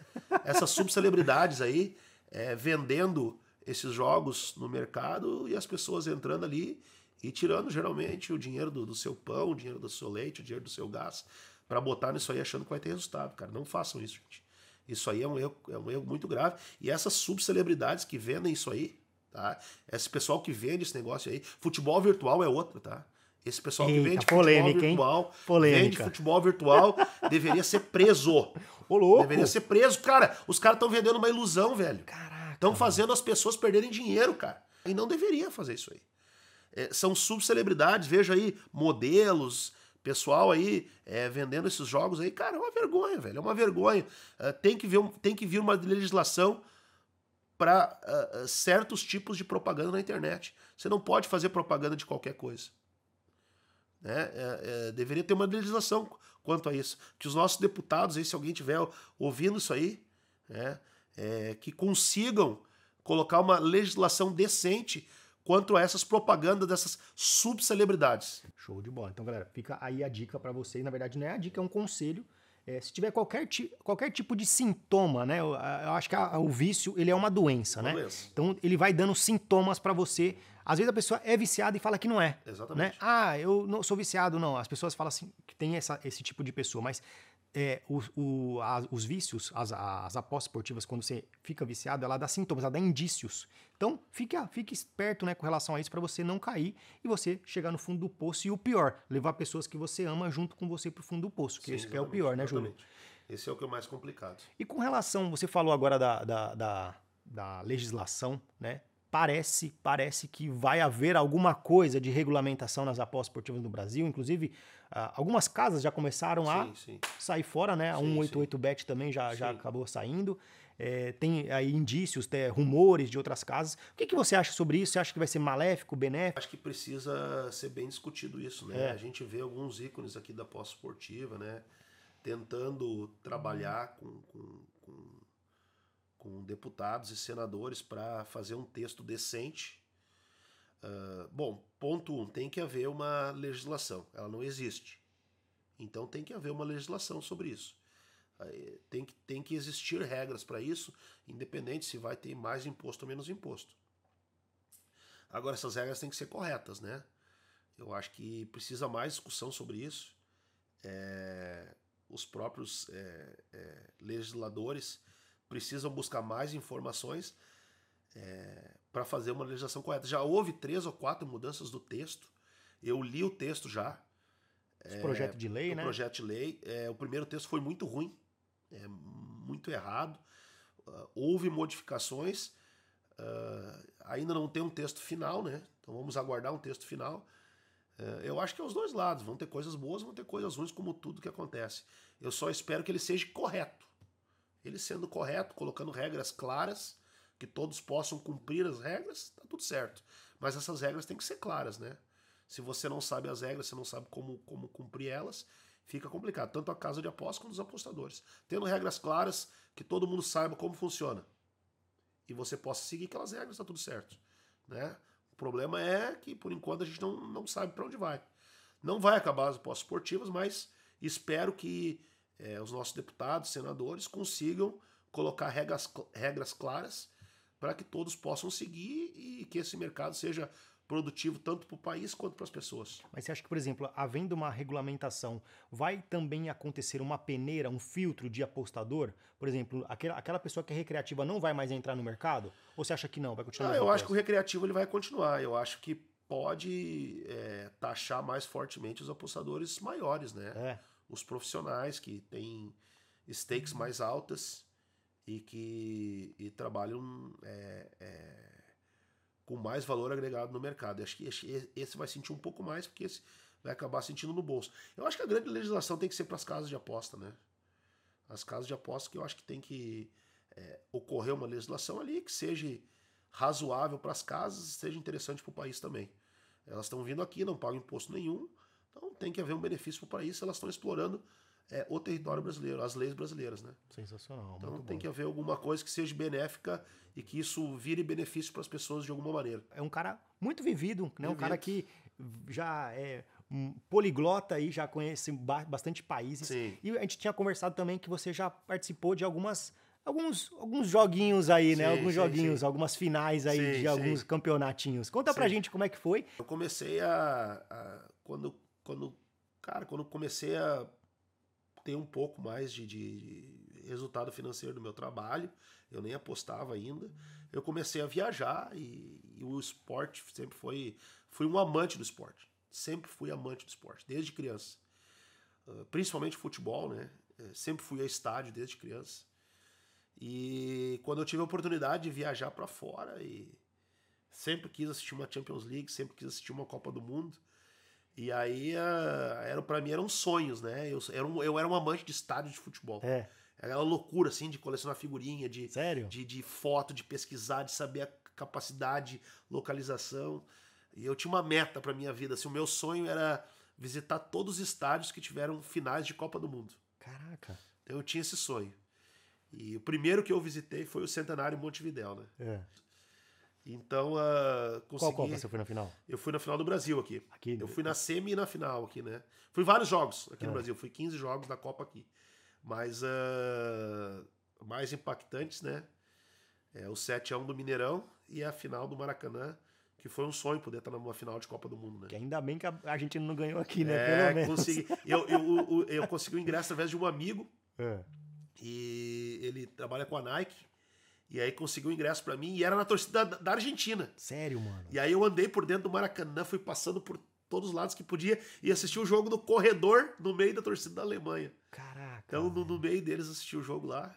Essas subcelebridades aí, é, vendendo esses jogos no mercado e as pessoas entrando ali e tirando geralmente o dinheiro do, do seu pão, o dinheiro do seu leite, o dinheiro do seu gás, para botar nisso aí achando que vai ter resultado, cara. Não façam isso, gente. Isso aí é um erro, é um erro muito grave. E essas subcelebridades que vendem isso aí, tá? Esse pessoal que vende esse negócio aí, futebol virtual é outro, tá? Esse pessoal Eita, que vende polêmica, futebol virtual, hein? Polêmica. vende futebol virtual, deveria ser preso. Ô, louco. Deveria ser preso. Cara, os caras estão vendendo uma ilusão, velho. Caraca. Estão fazendo as pessoas perderem dinheiro, cara. E não deveria fazer isso aí. É, são subcelebridades, veja aí, modelos, pessoal aí é, vendendo esses jogos aí. Cara, é uma vergonha, velho. É uma vergonha. É, tem, que um- tem que vir uma legislação para certos tipos de propaganda na internet. Você não pode fazer propaganda de qualquer coisa. Né? É, é, deveria ter uma legislação quanto a isso. Que os nossos deputados, aí, se alguém estiver ouvindo isso aí, né, é, que consigam colocar uma legislação decente quanto a essas propagandas dessas subcelebridades. Show de bola. Então, galera, fica aí a dica pra vocês. Na verdade, não é a dica, é um conselho. É, se tiver qualquer, ti- qualquer tipo de sintoma, né? Eu, eu acho que a- o vício, ele é uma doença, né? Doença. Então, ele vai dando sintomas pra você. Às vezes a pessoa é viciada e fala que não é. Exatamente. Né? Ah, eu não sou viciado, não. As pessoas falam assim, que tem essa, esse tipo de pessoa, mas é, o- o- a- os vícios, as, as apostas esportivas, quando você fica viciado, ela dá sintomas, ela dá indícios. Então, fique, fique esperto né, com relação a isso para você não cair e você chegar no fundo do poço. E o pior, levar pessoas que você ama junto com você pro fundo do poço, que Sim, é o pior, né, Júlio? Esse é o que é o mais complicado. E com relação, você falou agora da, da, da, da legislação, né? Parece, parece que vai haver alguma coisa de regulamentação nas apostas esportivas no Brasil. Inclusive, ah, algumas casas já começaram a Sim, sim. sair fora, né? A Sim, 188bet também já, já acabou saindo. É, tem aí indícios, tem rumores de outras casas. O que, que você acha sobre isso? Você acha que vai ser maléfico, benéfico? Acho que precisa ser bem discutido isso, né? É. A gente vê alguns ícones aqui da pós-esportiva, né? Tentando trabalhar com, com, com, com deputados e senadores para fazer um texto decente. Ah, bom, ponto um, tem que haver uma legislação. Ela não existe. Então tem que haver uma legislação sobre isso. Tem que, tem que existir regras para isso, independente se vai ter mais imposto ou menos imposto. Agora, essas regras têm que ser corretas, né? Eu acho que precisa mais discussão sobre isso. É, os próprios é, é, legisladores precisam buscar mais informações para fazer uma legislação correta. Já houve três ou quatro mudanças do texto. Eu li o texto já, Esse projeto de lei, né? É, projeto de lei. É, o primeiro texto foi muito ruim, é, muito errado. Ah, houve modificações. ah, ainda não tem um texto final, né? Então vamos aguardar um texto final. É, eu acho que é os dois lados. Vão ter coisas boas, vão ter coisas ruins, como tudo que acontece. Eu só espero que ele seja correto. Ele sendo correto, colocando regras claras, que todos possam cumprir as regras, tá tudo certo. Mas essas regras têm que ser claras, né? Se você não sabe as regras, você não sabe como, como cumprir elas, fica complicado. Tanto a casa de apostas quanto os apostadores. Tendo regras claras, que todo mundo saiba como funciona. E você possa seguir aquelas regras, tá tudo certo. Né? O problema é que, por enquanto, a gente não, não sabe para onde vai. Não vai acabar as apostas esportivas, mas espero que eh, os nossos deputados, senadores, consigam colocar regras, regras claras para que todos possam seguir e que esse mercado seja produtivo tanto para o país quanto para as pessoas. Mas você acha que, por exemplo, havendo uma regulamentação, vai também acontecer uma peneira, um filtro de apostador? Por exemplo, aquela, aquela pessoa que é recreativa não vai mais entrar no mercado? Ou você acha que não? Vai continuar? Ah, a eu acho que o recreativo ele vai continuar. Eu acho que pode é, taxar mais fortemente os apostadores maiores, né? É. Os profissionais que têm stakes mais altas e que e trabalham é, é, com mais valor agregado no mercado. Acho que esse, vai sentir um pouco mais, porque esse vai acabar sentindo no bolso. Eu acho que a grande legislação tem que ser para as casas de aposta, né? As casas de aposta que eu acho que tem que é, ocorrer uma legislação ali que seja razoável para as casas e seja interessante para o país também. Elas estão vindo aqui, não pagam imposto nenhum, então tem que haver um benefício para o país se elas estão explorando é, o território brasileiro, as leis brasileiras, né? Sensacional, Então tem bom. que haver alguma coisa que seja benéfica e que isso vire benefício para as pessoas de alguma maneira. É um cara muito vivido, né? Um Vivido. cara que já é um poliglota aí, já conhece ba- bastante países. Sim. E a gente tinha conversado também que você já participou de algumas alguns, alguns joguinhos aí, né? Sim, alguns sim, joguinhos, sim. algumas finais aí de alguns campeonatinhos. Conta pra Sim. gente como é que foi. Eu comecei a, a- quando, quando, cara, quando comecei a ter um pouco mais de, de resultado financeiro do meu trabalho, eu nem apostava ainda. Eu comecei a viajar e, e o esporte sempre foi, fui um amante do esporte. Sempre fui amante do esporte, desde criança. Ah, principalmente futebol, né? Eh, Sempre fui a estádio desde criança. E quando eu tive a oportunidade de viajar para fora e sempre quis assistir uma Champions League, sempre quis assistir uma Copa do Mundo. E aí ah, era para mim eram sonhos, né? Eu era, um, eu era um amante de estádio de futebol. É, Aquela loucura assim de colecionar figurinha, de, sério? de, de foto, de pesquisar, de saber a capacidade, localização. E eu tinha uma meta para minha vida. Assim, o meu sonho era visitar todos os estádios que tiveram finais de Copa do Mundo. Caraca. Então eu tinha esse sonho. E o primeiro que eu visitei foi o Centenário Montevidéu, né? É. Então, ah, consegui... Qual Copa você foi na final? Eu fui na final do Brasil aqui. Aqui? Eu fui na semi e na final aqui, né? Fui vários jogos aqui É. no Brasil. Fui 15 jogos da Copa aqui. Mas ah, mais impactantes, né? É o 7x1 do Mineirão e a final do Maracanã, que foi um sonho poder estar numa final de Copa do Mundo, né? Que ainda bem que a Argentina não ganhou aqui, né? É, Pelo menos. consegui. Eu, eu, eu, eu consegui o ingresso através de um amigo É. e ele trabalha com a Nike. E aí conseguiu o ingresso pra mim e era na torcida da, da Argentina. Sério, mano. E aí eu andei por dentro do Maracanã, fui passando por todos os lados que podia e assisti o jogo no corredor no meio da torcida da Alemanha. Caraca. Então, no, no meio deles, assisti o jogo lá.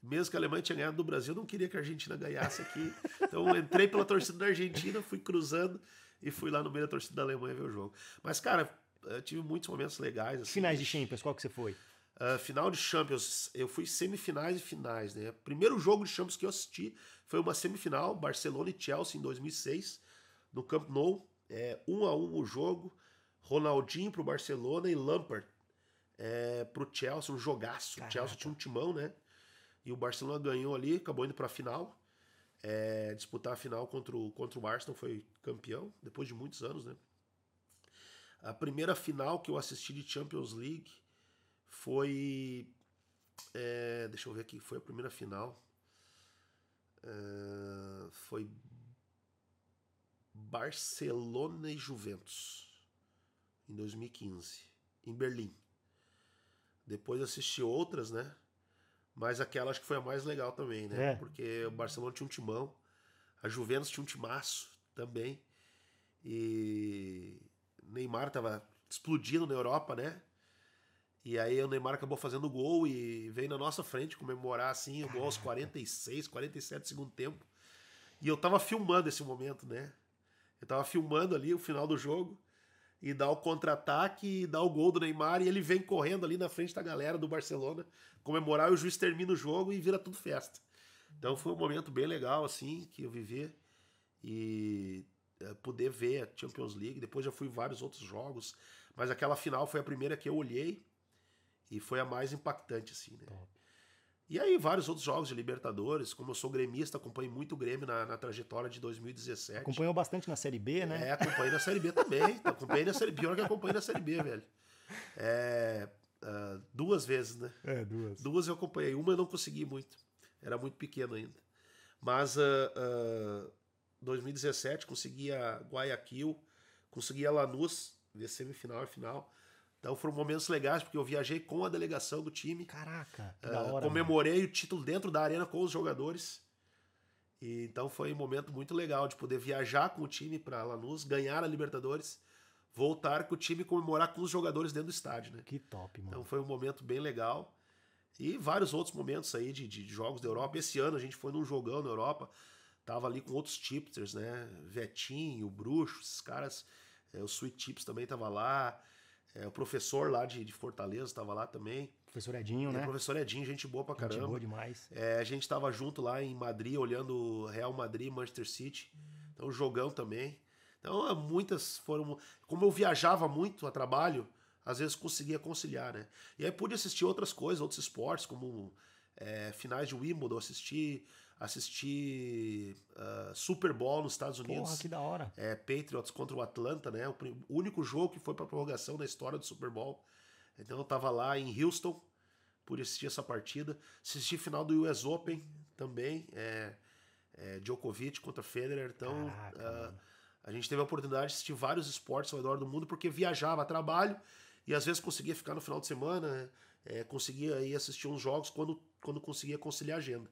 Mesmo que a Alemanha tinha ganhado do Brasil, eu não queria que a Argentina ganhasse aqui. Então, eu entrei pela torcida da Argentina, fui cruzando e fui lá no meio da torcida da Alemanha ver o jogo. Mas, cara, eu tive muitos momentos legais. Assim. Finais de Champions, qual que você foi? Ah, final de Champions, eu fui semifinais e finais, né? Primeiro jogo de Champions que eu assisti foi uma semifinal, Barcelona e Chelsea em 2006, no Camp Nou, é, um a um o jogo, Ronaldinho pro Barcelona e Lampard é, pro Chelsea, um jogaço. Caraca. O Chelsea tinha um timão, né? E o Barcelona ganhou ali, acabou indo pra final, é, disputar a final contra o, contra o Arsenal, foi campeão, depois de muitos anos, né? A primeira final que eu assisti de Champions League foi. é, deixa eu ver aqui, foi a primeira final. É, foi Barcelona e Juventus em 2015, em Berlim. Depois assisti outras, né? Mas aquela acho que foi a mais legal também, né? É. Porque o Barcelona tinha um timão, a Juventus tinha um timaço também. E Neymar tava explodindo na Europa, né? E aí o Neymar acabou fazendo gol e veio na nossa frente comemorar assim o gol aos 46, 47 do segundo tempo. E eu tava filmando esse momento, né? Eu tava filmando ali o final do jogo e dá o contra-ataque e dá o gol do Neymar e ele vem correndo ali na frente da galera do Barcelona comemorar e o juiz termina o jogo e vira tudo festa. Então foi um momento bem legal assim que eu vivi e é, poder ver a Champions League. Depois já fui vários outros jogos, mas aquela final foi a primeira que eu olhei e foi a mais impactante assim, né? E aí vários outros jogos de Libertadores, como eu sou gremista, acompanho muito o Grêmio na, na trajetória de 2017. Acompanhou bastante na Série B, né? É, acompanhei na Série B também. Acompanhei na Série B. Pior que acompanhei na Série B, velho. É, ah, duas vezes, né? É, duas. Duas eu acompanhei. Uma eu não consegui muito. Era muito pequeno ainda. Mas ah, ah, 2017 consegui a Guayaquil, consegui a Lanús, ver semifinal e final. Então foram momentos legais, porque eu viajei com a delegação do time. Caraca, que Ah, da hora. mano. comemorei o título dentro da arena com os jogadores. E, então foi um momento muito legal de poder viajar com o time para Lanús, ganhar a Libertadores, voltar com o time e comemorar com os jogadores dentro do estádio, né? Que top, mano. Então foi um momento bem legal. E vários outros momentos aí de, de jogos da Europa. Esse ano a gente foi num jogão na Europa, tava ali com outros tipsters, né? Vetinho, Bruxo, esses caras. É, o Sweet Chips também tava lá. É, o professor lá de, de Fortaleza tava lá também. Professor Edinho, E né? Professor Edinho, gente boa pra Gente caramba. boa demais. É, a gente tava junto lá em Madrid, olhando Real Madrid, Manchester City. Então, jogão também. Então, é, muitas foram. Como eu viajava muito a trabalho, às vezes conseguia conciliar, né? E aí pude assistir outras coisas, outros esportes, como é, finais de Wimbledon, assisti, assisti ah, Super Bowl nos Estados Unidos. Porra, que da hora. É, Patriots contra o Atlanta, né? O único jogo que foi pra prorrogação na história do Super Bowl. Então eu tava lá em Houston, por assistir essa partida. Assisti final do US Open também, é, é, Djokovic contra Federer. Então, uh, a gente teve a oportunidade de assistir vários esportes ao redor do mundo, porque viajava a trabalho e às vezes conseguia ficar no final de semana, é, conseguia ir assistir uns jogos quando, quando conseguia conciliar a agenda.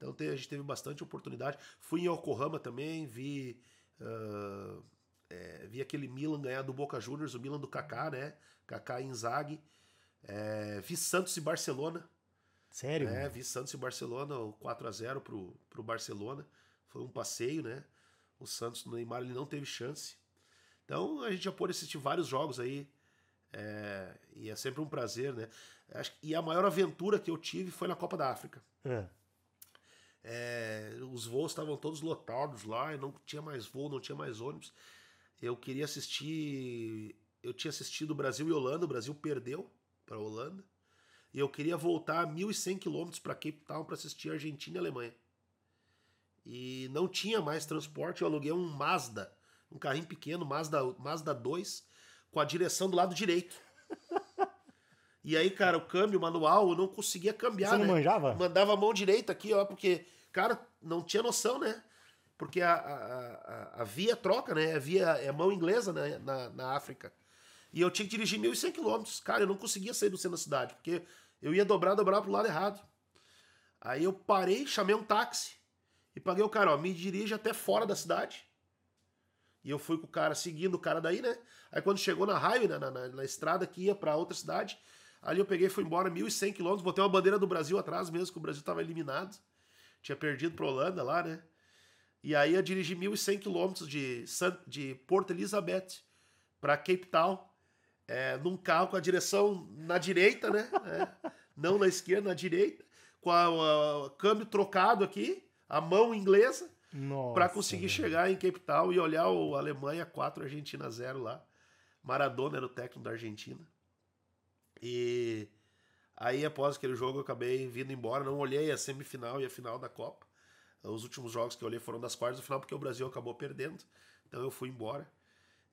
Então a gente teve bastante oportunidade. Fui em Yokohama também, vi. Uh, é, vi aquele Milan ganhar do Boca Juniors, o Milan do Kaká, né? Kaká e Inzaghi. É, vi Santos e Barcelona. Sério? É, vi Santos e Barcelona, o 4 a 0 pro, pro Barcelona. Foi um passeio, né? O Santos, no Neymar, ele não teve chance. Então a gente já pôde assistir vários jogos aí. É, e é sempre um prazer, né? E a maior aventura que eu tive foi na Copa da África. É. É, os voos estavam todos lotados lá, não tinha mais voo, não tinha mais ônibus. Eu queria assistir. Eu tinha assistido Brasil e Holanda, o Brasil perdeu para a Holanda. E eu queria voltar 1.100 quilômetros para Cape Town para assistir Argentina e Alemanha. E não tinha mais transporte, eu aluguei um Mazda, um carrinho pequeno, Mazda, Mazda 2, com a direção do lado direito. E aí, cara, o câmbio manual eu não conseguia cambiar. Você não né? manjava? Mandava a mão direita aqui, ó, porque, cara, não tinha noção, né? Porque a, a, a, a via troca, né? A via é mão inglesa né? na, na África. E eu tinha que dirigir 1.100 quilômetros. Cara, eu não conseguia sair do centro da cidade, porque eu ia dobrar, dobrar pro lado errado. Aí eu parei, chamei um táxi e paguei o cara, ó, me dirige até fora da cidade. E eu fui com o cara, seguindo o cara daí, né? Aí quando chegou na raio, na, na, na estrada que ia para outra cidade, Ali eu peguei e fui embora 1.100 quilômetros, botei uma bandeira do Brasil atrás mesmo, que o Brasil estava eliminado. Tinha perdido para Holanda lá, né? E aí eu dirigi 1.100 quilômetros de, de Porto Elizabeth para Cape Town, é, num carro com a direção na direita, né? É, não na esquerda, na direita, com o câmbio trocado aqui, a mão inglesa, para conseguir chegar em Cape Town e olhar o Alemanha 4, Argentina 0 lá. Maradona era o técnico da Argentina. E aí, após aquele jogo, eu acabei vindo embora. Não olhei a semifinal e a final da Copa. Os últimos jogos que eu olhei foram das quartas do final, porque o Brasil acabou perdendo. Então eu fui embora.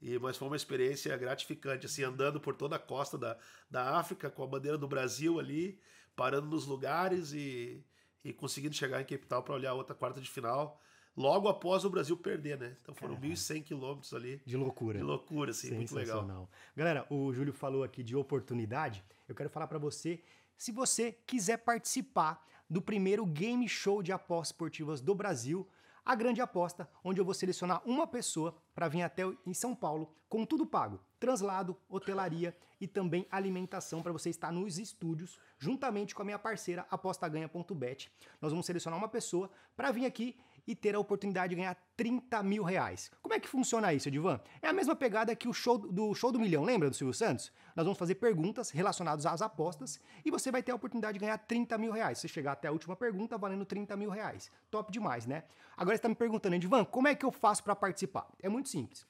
E, mas foi uma experiência gratificante, assim, andando por toda a costa da, da África, com a bandeira do Brasil ali, parando nos lugares e, e conseguindo chegar em Cape Town para olhar a outra quarta de final logo após o Brasil perder, né? Então foram 1.100 quilômetros ali. De loucura. De loucura, sim, muito legal. Galera, o Júlio falou aqui de oportunidade. Eu quero falar para você, se você quiser participar do primeiro game show de apostas esportivas do Brasil, a grande aposta, onde eu vou selecionar uma pessoa para vir até em São Paulo com tudo pago: translado, hotelaria e também alimentação para você estar nos estúdios, juntamente com a minha parceira apostaganha.bet. Nós vamos selecionar uma pessoa para vir aqui e ter a oportunidade de ganhar 30 mil reais. Como é que funciona isso, Edivan? É a mesma pegada que o show do show do milhão, lembra do Silvio Santos? Nós vamos fazer perguntas relacionadas às apostas e você vai ter a oportunidade de ganhar 30 mil reais. Se chegar até a última pergunta, valendo 30 mil reais. Top demais, né? Agora você está me perguntando, Edivan, como é que eu faço para participar? É muito simples.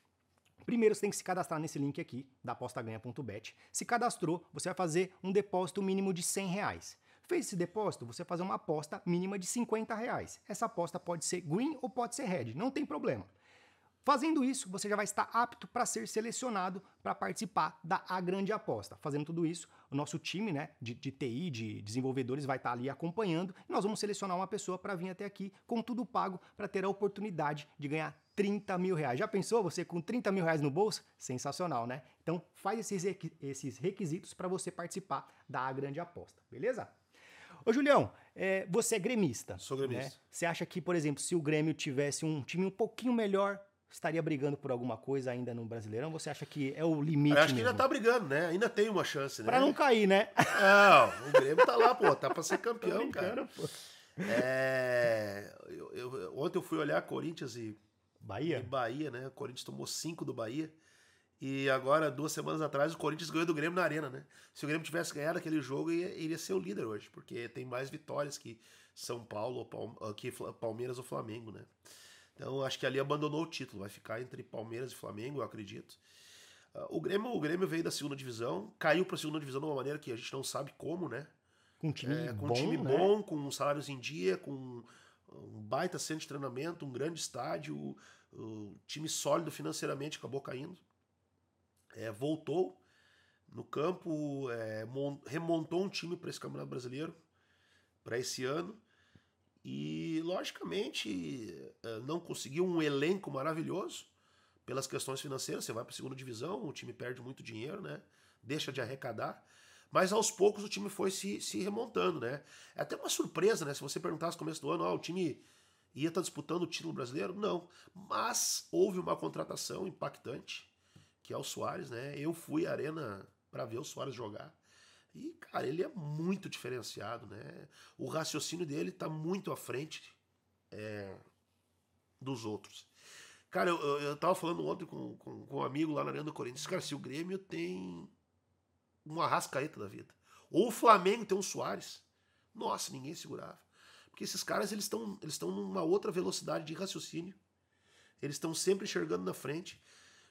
Primeiro você tem que se cadastrar nesse link aqui, da apostaganha.bet. Se cadastrou, você vai fazer um depósito mínimo de 100 reais. Fez esse depósito, você fazer uma aposta mínima de 50 reais. Essa aposta pode ser green ou pode ser red, não tem problema. Fazendo isso, você já vai estar apto para ser selecionado para participar da A Grande Aposta. Fazendo tudo isso, o nosso time né, de, de TI, de desenvolvedores, vai estar ali acompanhando e nós vamos selecionar uma pessoa para vir até aqui com tudo pago para ter a oportunidade de ganhar 30 mil reais. Já pensou você com 30 mil reais no bolso? Sensacional, né? Então faz esses requisitos para você participar da A Grande Aposta, beleza? Ô, Julião, é, você é gremista. Sou gremista. Né? Você acha que, por exemplo, se o Grêmio tivesse um time um pouquinho melhor, estaria brigando por alguma coisa ainda no Brasileirão? Você acha que é o limite? Eu acho que ainda tá brigando, né? Ainda tem uma chance, né? Pra não cair, né? Não, o Grêmio tá lá, pô. Tá pra ser campeão, cara. Pô. É, eu, eu, ontem eu fui olhar Corinthians e Bahia. E Bahia, né? O Corinthians tomou cinco do Bahia. E agora, duas semanas atrás, o Corinthians ganhou do Grêmio na Arena, né? Se o Grêmio tivesse ganhado aquele jogo, iria, iria ser o líder hoje, porque tem mais vitórias que São Paulo, ah, que Palmeiras ou Flamengo, né? Então, acho que ali abandonou o título, vai ficar entre Palmeiras e Flamengo, eu acredito. Ah, o Grêmio, o Grêmio veio da segunda divisão, caiu para a segunda divisão de uma maneira que a gente não sabe como, né? Com um time é, com bom, um time né? bom, com salários em dia, com um baita centro de treinamento, um grande estádio, o time sólido financeiramente acabou caindo é, voltou, no campo, é, remontou um time para esse Campeonato Brasileiro, para esse ano. E, logicamente, é, não conseguiu um elenco maravilhoso pelas questões financeiras. Você vai para a segunda divisão, o time perde muito dinheiro, né? Deixa de arrecadar. Mas aos poucos o time foi se, se remontando, né? É até uma surpresa, né? Se você perguntasse no começo do ano, ah, o time ia estar tá disputando o título brasileiro? Não. Mas houve uma contratação impactante, que é o Soares, né? Eu fui à arena para ver o Soares jogar. E, cara, ele é muito diferenciado, né? O raciocínio dele tá muito à frente é, dos outros. Cara, eu, eu, tava falando ontem com, com, com um amigo lá na Arena do Corinthians. Cara, se o Grêmio tem um arrascaeta da vida, ou o Flamengo tem um Soares, nossa, ninguém segurava. Porque esses caras eles estão eles numa outra velocidade de raciocínio. Eles estão sempre enxergando na frente.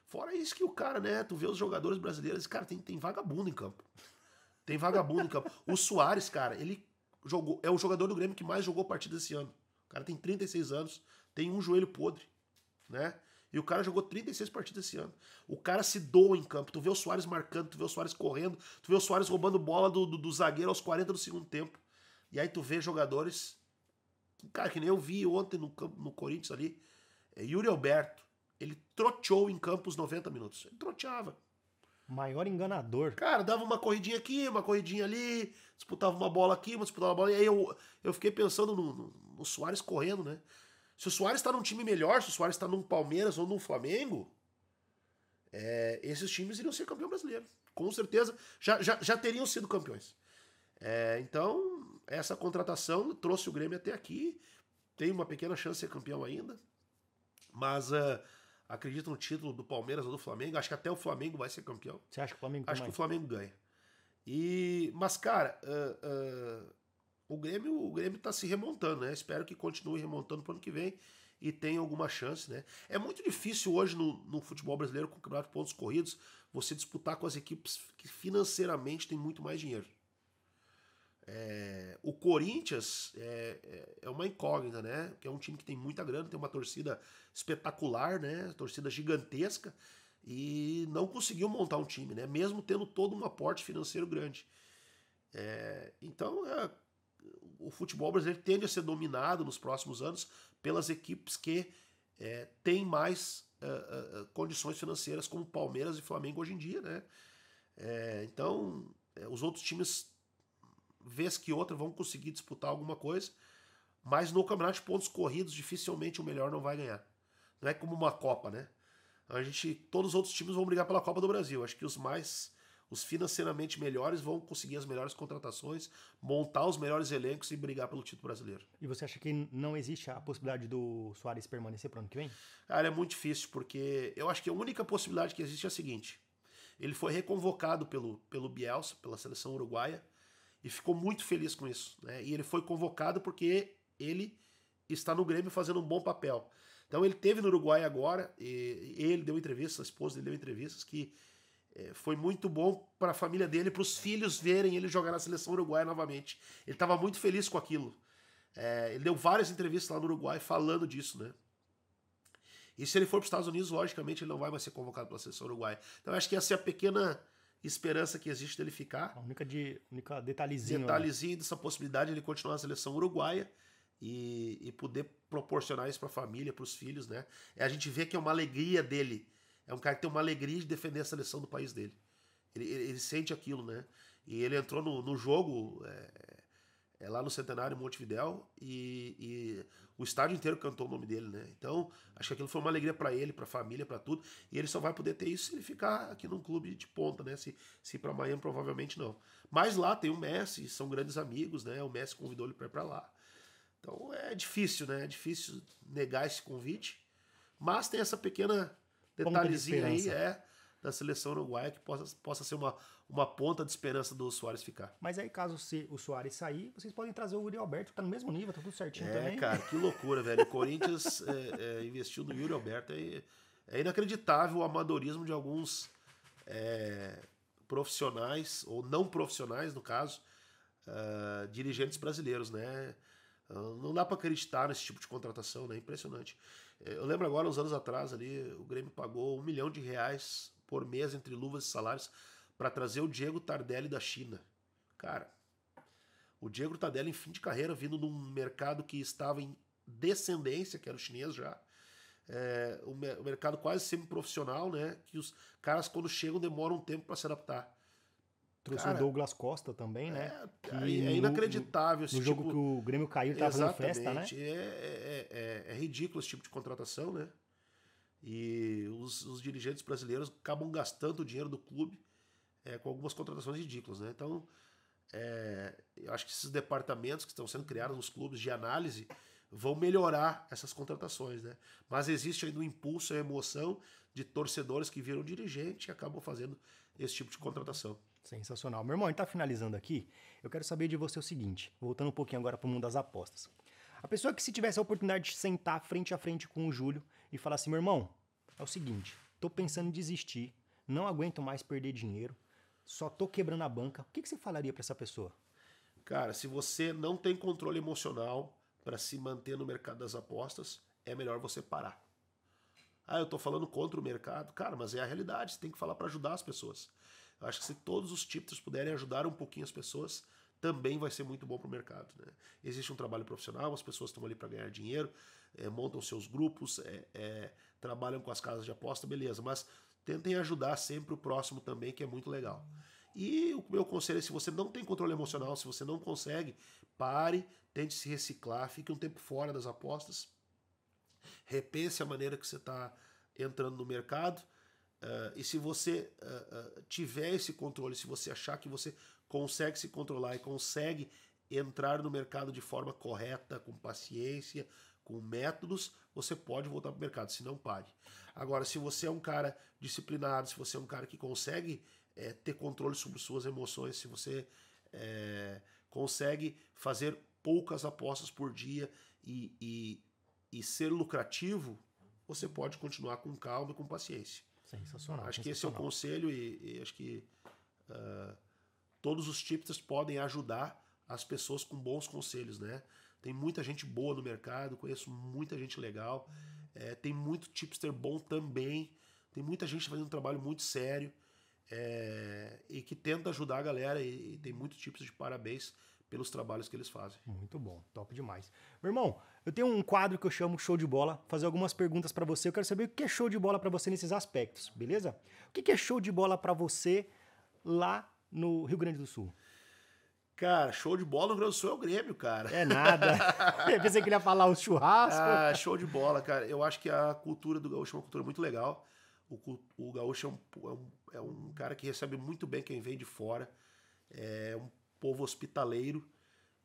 Fora isso que o cara, né, tu vê os jogadores brasileiros, cara, tem, tem vagabundo em campo. Tem vagabundo em campo. O Soares, cara, ele jogou, é o jogador do Grêmio que mais jogou partida esse ano. O cara tem 36 anos, tem um joelho podre, né? E o cara jogou 36 partidas esse ano. O cara se doa em campo. Tu vê o Soares marcando, tu vê o Soares correndo, tu vê o Soares roubando bola do, do, do zagueiro aos 40 do segundo tempo. E aí tu vê jogadores. Cara, que nem eu vi ontem no, no Corinthians ali. É, Yuri Alberto. Ele troteou em campo os 90 minutos. Ele troteava. Maior enganador. Cara, dava uma corridinha aqui, uma corridinha ali, disputava uma bola aqui, disputava uma bola. E aí eu, eu fiquei pensando no, no, no Soares correndo, né? Se o Soares está num time melhor, se o Soares está num Palmeiras ou num Flamengo, é, esses times iriam ser campeão brasileiro. Com certeza, já, já, já teriam sido campeões. É, então, essa contratação trouxe o Grêmio até aqui. Tem uma pequena chance de ser campeão ainda. Mas uh, acredito no título do Palmeiras ou do Flamengo. Acho que até o Flamengo vai ser campeão. Você acha que o Flamengo Acho que o Flamengo ganha. E, mas, cara, uh, uh, o Grêmio o Grêmio está se remontando, né? Espero que continue remontando para o ano que vem e tenha alguma chance, né? É muito difícil hoje no, no futebol brasileiro, com o campeonato de pontos corridos, você disputar com as equipes que financeiramente têm muito mais dinheiro. É, o Corinthians é, é, é uma incógnita, né? Que é um time que tem muita grana, tem uma torcida espetacular, né? Torcida gigantesca e não conseguiu montar um time, né? Mesmo tendo todo um aporte financeiro grande. É, então, é, o futebol brasileiro tende a ser dominado nos próximos anos pelas equipes que é, têm mais uh, condições financeiras, como Palmeiras e Flamengo hoje em dia, né? É, então, é, os outros times vez que outra vão conseguir disputar alguma coisa, mas no campeonato de pontos corridos dificilmente o melhor não vai ganhar. Não é como uma Copa, né? A gente, todos os outros times vão brigar pela Copa do Brasil. Acho que os mais, os financeiramente melhores vão conseguir as melhores contratações, montar os melhores elencos e brigar pelo título brasileiro. E você acha que não existe a possibilidade do Soares permanecer para o ano que vem? Cara, é muito difícil, porque eu acho que a única possibilidade que existe é a seguinte: ele foi reconvocado pelo, pelo Bielsa, pela seleção uruguaia, e ficou muito feliz com isso. Né? E ele foi convocado porque ele está no Grêmio fazendo um bom papel. Então ele teve no Uruguai agora, ele deu entrevistas, a esposa dele deu entrevistas que é, foi muito bom para a família dele, para os filhos verem ele jogar na seleção uruguaia novamente. Ele estava muito feliz com aquilo. É, ele deu várias entrevistas lá no Uruguai falando disso, né? E se ele for para os Estados Unidos, logicamente ele não vai mais ser convocado pela seleção uruguaia. Então acho que essa é a pequena esperança que existe dele ficar. A única, de, única detalhezinho. Né? Detalhezinho né? dessa possibilidade de ele continuar na seleção uruguaia e, e poder proporcionar isso para a família, para os filhos, né? É, a gente vê que é uma alegria dele. É um cara que tem uma alegria de defender a seleção do país dele. Ele, ele, ele sente aquilo, né? E ele entrou no, no jogo. É, é lá no Centenário Montevidéu e, e, o estádio inteiro cantou o nome dele, né? Então, acho que aquilo foi uma alegria para ele, para a família, para tudo. E ele só vai poder ter isso se ele ficar aqui num clube de ponta, né? Se, se para Miami, provavelmente não. Mas lá tem o Messi, são grandes amigos, né? O Messi convidou ele para ir para lá. Então é difícil, né? É difícil negar esse convite. Mas tem essa pequena detalhezinha aí, é da seleção uruguaia que possa, possa ser uma, uma ponta de esperança do Soares ficar. Mas aí, caso se o Soares sair, vocês podem trazer o Yuri Alberto, que tá no mesmo nível, tá tudo certinho é, também. É, cara, que loucura, velho. O Corinthians é, é, investiu no Yuri Alberto. É, é inacreditável o amadorismo de alguns é, profissionais, ou não profissionais, no caso, uh, dirigentes brasileiros, né? Não dá para acreditar nesse tipo de contratação, né? Impressionante. É, eu lembro agora, uns anos atrás, ali, o Grêmio pagou um milhão de reais por mês entre luvas e salários para trazer o Diego Tardelli da China. Cara, o Diego Tardelli em fim de carreira, vindo num mercado que estava em descendência, que era o chinês já. É, o, o, mercado quase semi-profissional, né? Que os caras, quando chegam, demoram um tempo para se adaptar. Trouxe Cara, o Douglas Costa também, né? É, é inacreditável. No, no jogo tipo... que o Grêmio caiu, ele tava fazendo festa, né? É, é, é, é, ridículo esse tipo de contratação, né? E os, os, dirigentes brasileiros acabam gastando o dinheiro do clube é, com algumas contratações ridículas, né? Então, é, eu acho que esses departamentos que estão sendo criados nos clubes de análise vão melhorar essas contratações, né? Mas existe ainda um impulso e emoção de torcedores que viram dirigente e acabam fazendo esse tipo de contratação. Sensacional. Meu irmão, a gente tá finalizando aqui. Eu quero saber de você o seguinte, voltando um pouquinho agora para o mundo das apostas. A pessoa que se tivesse a oportunidade de sentar frente a frente com o Júlio e falar assim, meu irmão, é o seguinte, tô pensando em desistir, não aguento mais perder dinheiro, só tô quebrando a banca. O que, que você falaria para essa pessoa? Cara, se você não tem controle emocional para se manter no mercado das apostas, é melhor você parar. Ah, eu tô falando contra o mercado. Cara, mas é a realidade, você tem que falar para ajudar as pessoas. Eu acho que se todos os tipos puderem ajudar um pouquinho as pessoas, também vai ser muito bom para o mercado. Né? Existe um trabalho profissional, as pessoas estão ali para ganhar dinheiro, é, montam seus grupos, é, é, trabalham com as casas de aposta, beleza, mas tentem ajudar sempre o próximo também, que é muito legal. E o meu conselho é: se você não tem controle emocional, se você não consegue, pare, tente se reciclar, fique um tempo fora das apostas, repense a maneira que você está entrando no mercado Uh, e se você uh, uh, tiver esse controle, se você achar que você consegue se controlar e consegue entrar no mercado de forma correta, com paciência, com métodos, você pode voltar para o mercado, se não pare. Agora, se você é um cara disciplinado, se você é um cara que consegue é, ter controle sobre suas emoções, se você é, consegue fazer poucas apostas por dia e, e, e ser lucrativo, você pode continuar com calma e com paciência. Sensacional. Acho sensacional. que esse é o conselho e, e acho que uh, todos os tipsters podem ajudar as pessoas com bons conselhos, né? Tem muita gente boa no mercado, conheço muita gente legal, é, tem muito tipster bom também, tem muita gente fazendo um trabalho muito sério é, e que tenta ajudar a galera e, e tem muito tipos de parabéns pelos trabalhos que eles fazem. Muito bom, top demais. Meu irmão, eu tenho um quadro que eu chamo Show de Bola, fazer algumas perguntas para você. Eu quero saber o que é show de bola para você nesses aspectos, beleza? O que é show de bola para você lá no Rio Grande do Sul? Cara, show de bola no Rio Grande do Sul é o Grêmio, cara. É nada. eu pensei que ele ia falar os churrascos. Ah, show de bola, cara. Eu acho que a cultura do gaúcho é uma cultura muito legal. O, o gaúcho é um, é um, é um cara que recebe muito bem quem vem de fora. É um povo hospitaleiro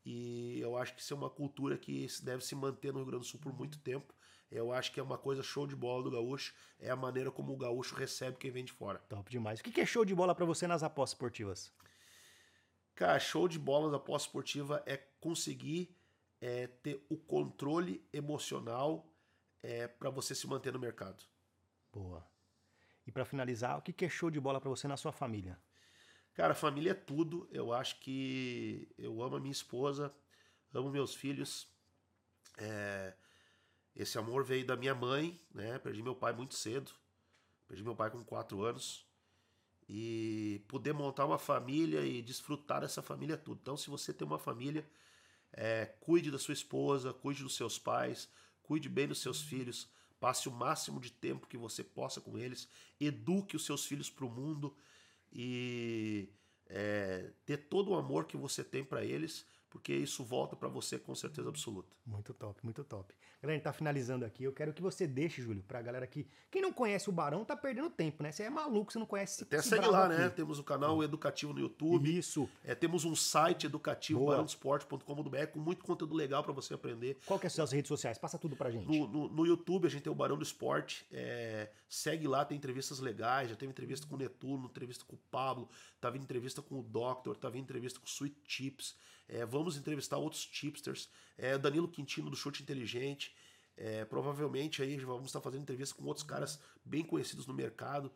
e eu acho que isso é uma cultura que deve se manter no Rio Grande do Sul por muito tempo. Eu acho que é uma coisa show de bola do gaúcho, é a maneira como o gaúcho recebe quem vem de fora. Top demais. O que é show de bola para você nas apostas esportivas? Cara, show de bola na aposta esportiva é conseguir é, ter o controle emocional é, para você se manter no mercado. Boa. E para finalizar, o que é show de bola para você na sua família? Cara, família é tudo. Eu acho que eu amo a minha esposa, amo meus filhos. É... Esse amor veio da minha mãe, né? Perdi meu pai muito cedo. Perdi meu pai com quatro anos. E poder montar uma família e desfrutar dessa família tudo. Então, se você tem uma família, é... cuide da sua esposa, cuide dos seus pais, cuide bem dos seus filhos. Passe o máximo de tempo que você possa com eles. Eduque os seus filhos para o mundo e é, ter todo o amor que você tem para eles, porque isso volta para você com certeza absoluta. Muito top, muito top. Galera, a gente tá finalizando aqui. Eu quero que você deixe, Júlio, pra galera que. Quem não conhece o Barão tá perdendo tempo, né? Você é maluco, você não conhece esse Até segue lá, aqui. né? Temos o canal educativo no YouTube. Isso. É, temos um site educativo, barãodesporte.com.br, com muito conteúdo legal para você aprender. Qual que é as suas redes sociais? Passa tudo pra gente. No, no, no YouTube a gente tem o Barão do Esporte. É, segue lá, tem entrevistas legais. Já teve entrevista com o Netuno, entrevista com o Pablo, tá vindo entrevista com o Doctor, tá vindo entrevista com o Sweet Chips. É, vamos entrevistar outros chipsters. É, Danilo Quintino do Chute Inteligente. É, provavelmente aí vamos estar fazendo entrevista com outros caras bem conhecidos no mercado.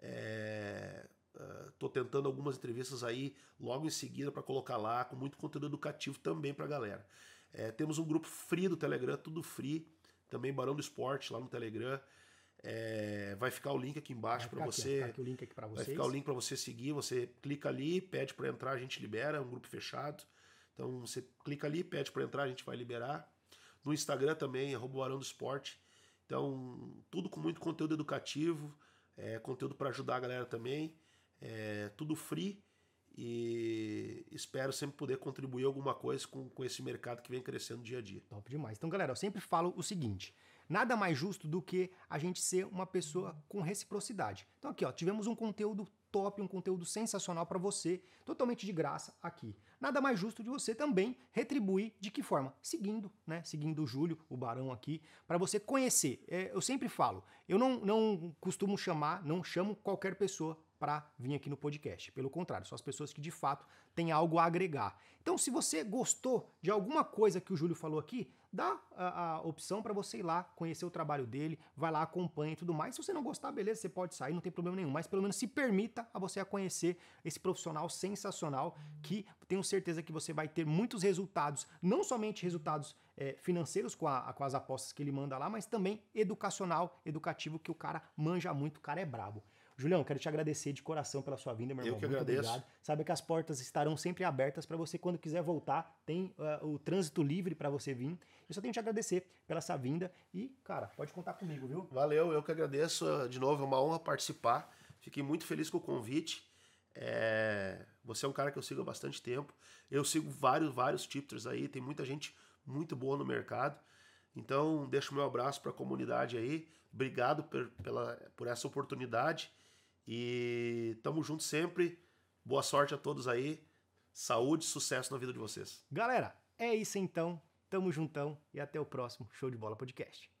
É, uh, tentando algumas entrevistas aí logo em seguida para colocar lá, com muito conteúdo educativo também para a galera. É, temos um grupo free do Telegram, tudo free, também Barão do Esporte lá no Telegram. É, vai ficar o link aqui embaixo para você. Vai ficar o link para você seguir. Você clica ali, pede para entrar, a gente libera. É um grupo fechado. Então você clica ali, pede para entrar, a gente vai liberar. No Instagram também, arroba Arão do Esporte. Então, tudo com muito conteúdo educativo, é, conteúdo para ajudar a galera também. É, tudo free e espero sempre poder contribuir alguma coisa com, com esse mercado que vem crescendo dia a dia. Top demais. Então, galera, eu sempre falo o seguinte: nada mais justo do que a gente ser uma pessoa com reciprocidade. Então, aqui, ó, tivemos um conteúdo top, um conteúdo sensacional para você, totalmente de graça aqui. Nada mais justo de você também retribuir de que forma? Seguindo, né? Seguindo o Júlio, o Barão aqui, para você conhecer. É, eu sempre falo, eu não, não costumo chamar, não chamo qualquer pessoa para vir aqui no podcast. Pelo contrário, são as pessoas que de fato têm algo a agregar. Então, se você gostou de alguma coisa que o Júlio falou aqui, dá a, a opção para você ir lá conhecer o trabalho dele, vai lá, acompanha e tudo mais. Se você não gostar, beleza, você pode sair, não tem problema nenhum, mas pelo menos se permita a você a conhecer esse profissional sensacional que tenho certeza que você vai ter muitos resultados, não somente resultados é, financeiros com, a, com as apostas que ele manda lá, mas também educacional, educativo, que o cara manja muito, o cara é brabo. Julião, quero te agradecer de coração pela sua vinda, meu irmão. Eu que Muito agradeço. Obrigado. Sabe que as portas estarão sempre abertas para você quando quiser voltar. Tem uh, o trânsito livre para você vir. Eu só tenho que te agradecer pela essa vinda e, cara, pode contar comigo, viu? Valeu, eu que agradeço. De novo, é uma honra participar. Fiquei muito feliz com o convite. É... Você é um cara que eu sigo há bastante tempo. Eu sigo vários, vários tipsters aí. Tem muita gente muito boa no mercado. Então, deixo meu abraço para a comunidade aí. Obrigado por, pela, por essa oportunidade. E tamo junto sempre. Boa sorte a todos aí. Saúde e sucesso na vida de vocês. Galera, é isso então. Tamo juntão e até o próximo Show de Bola Podcast.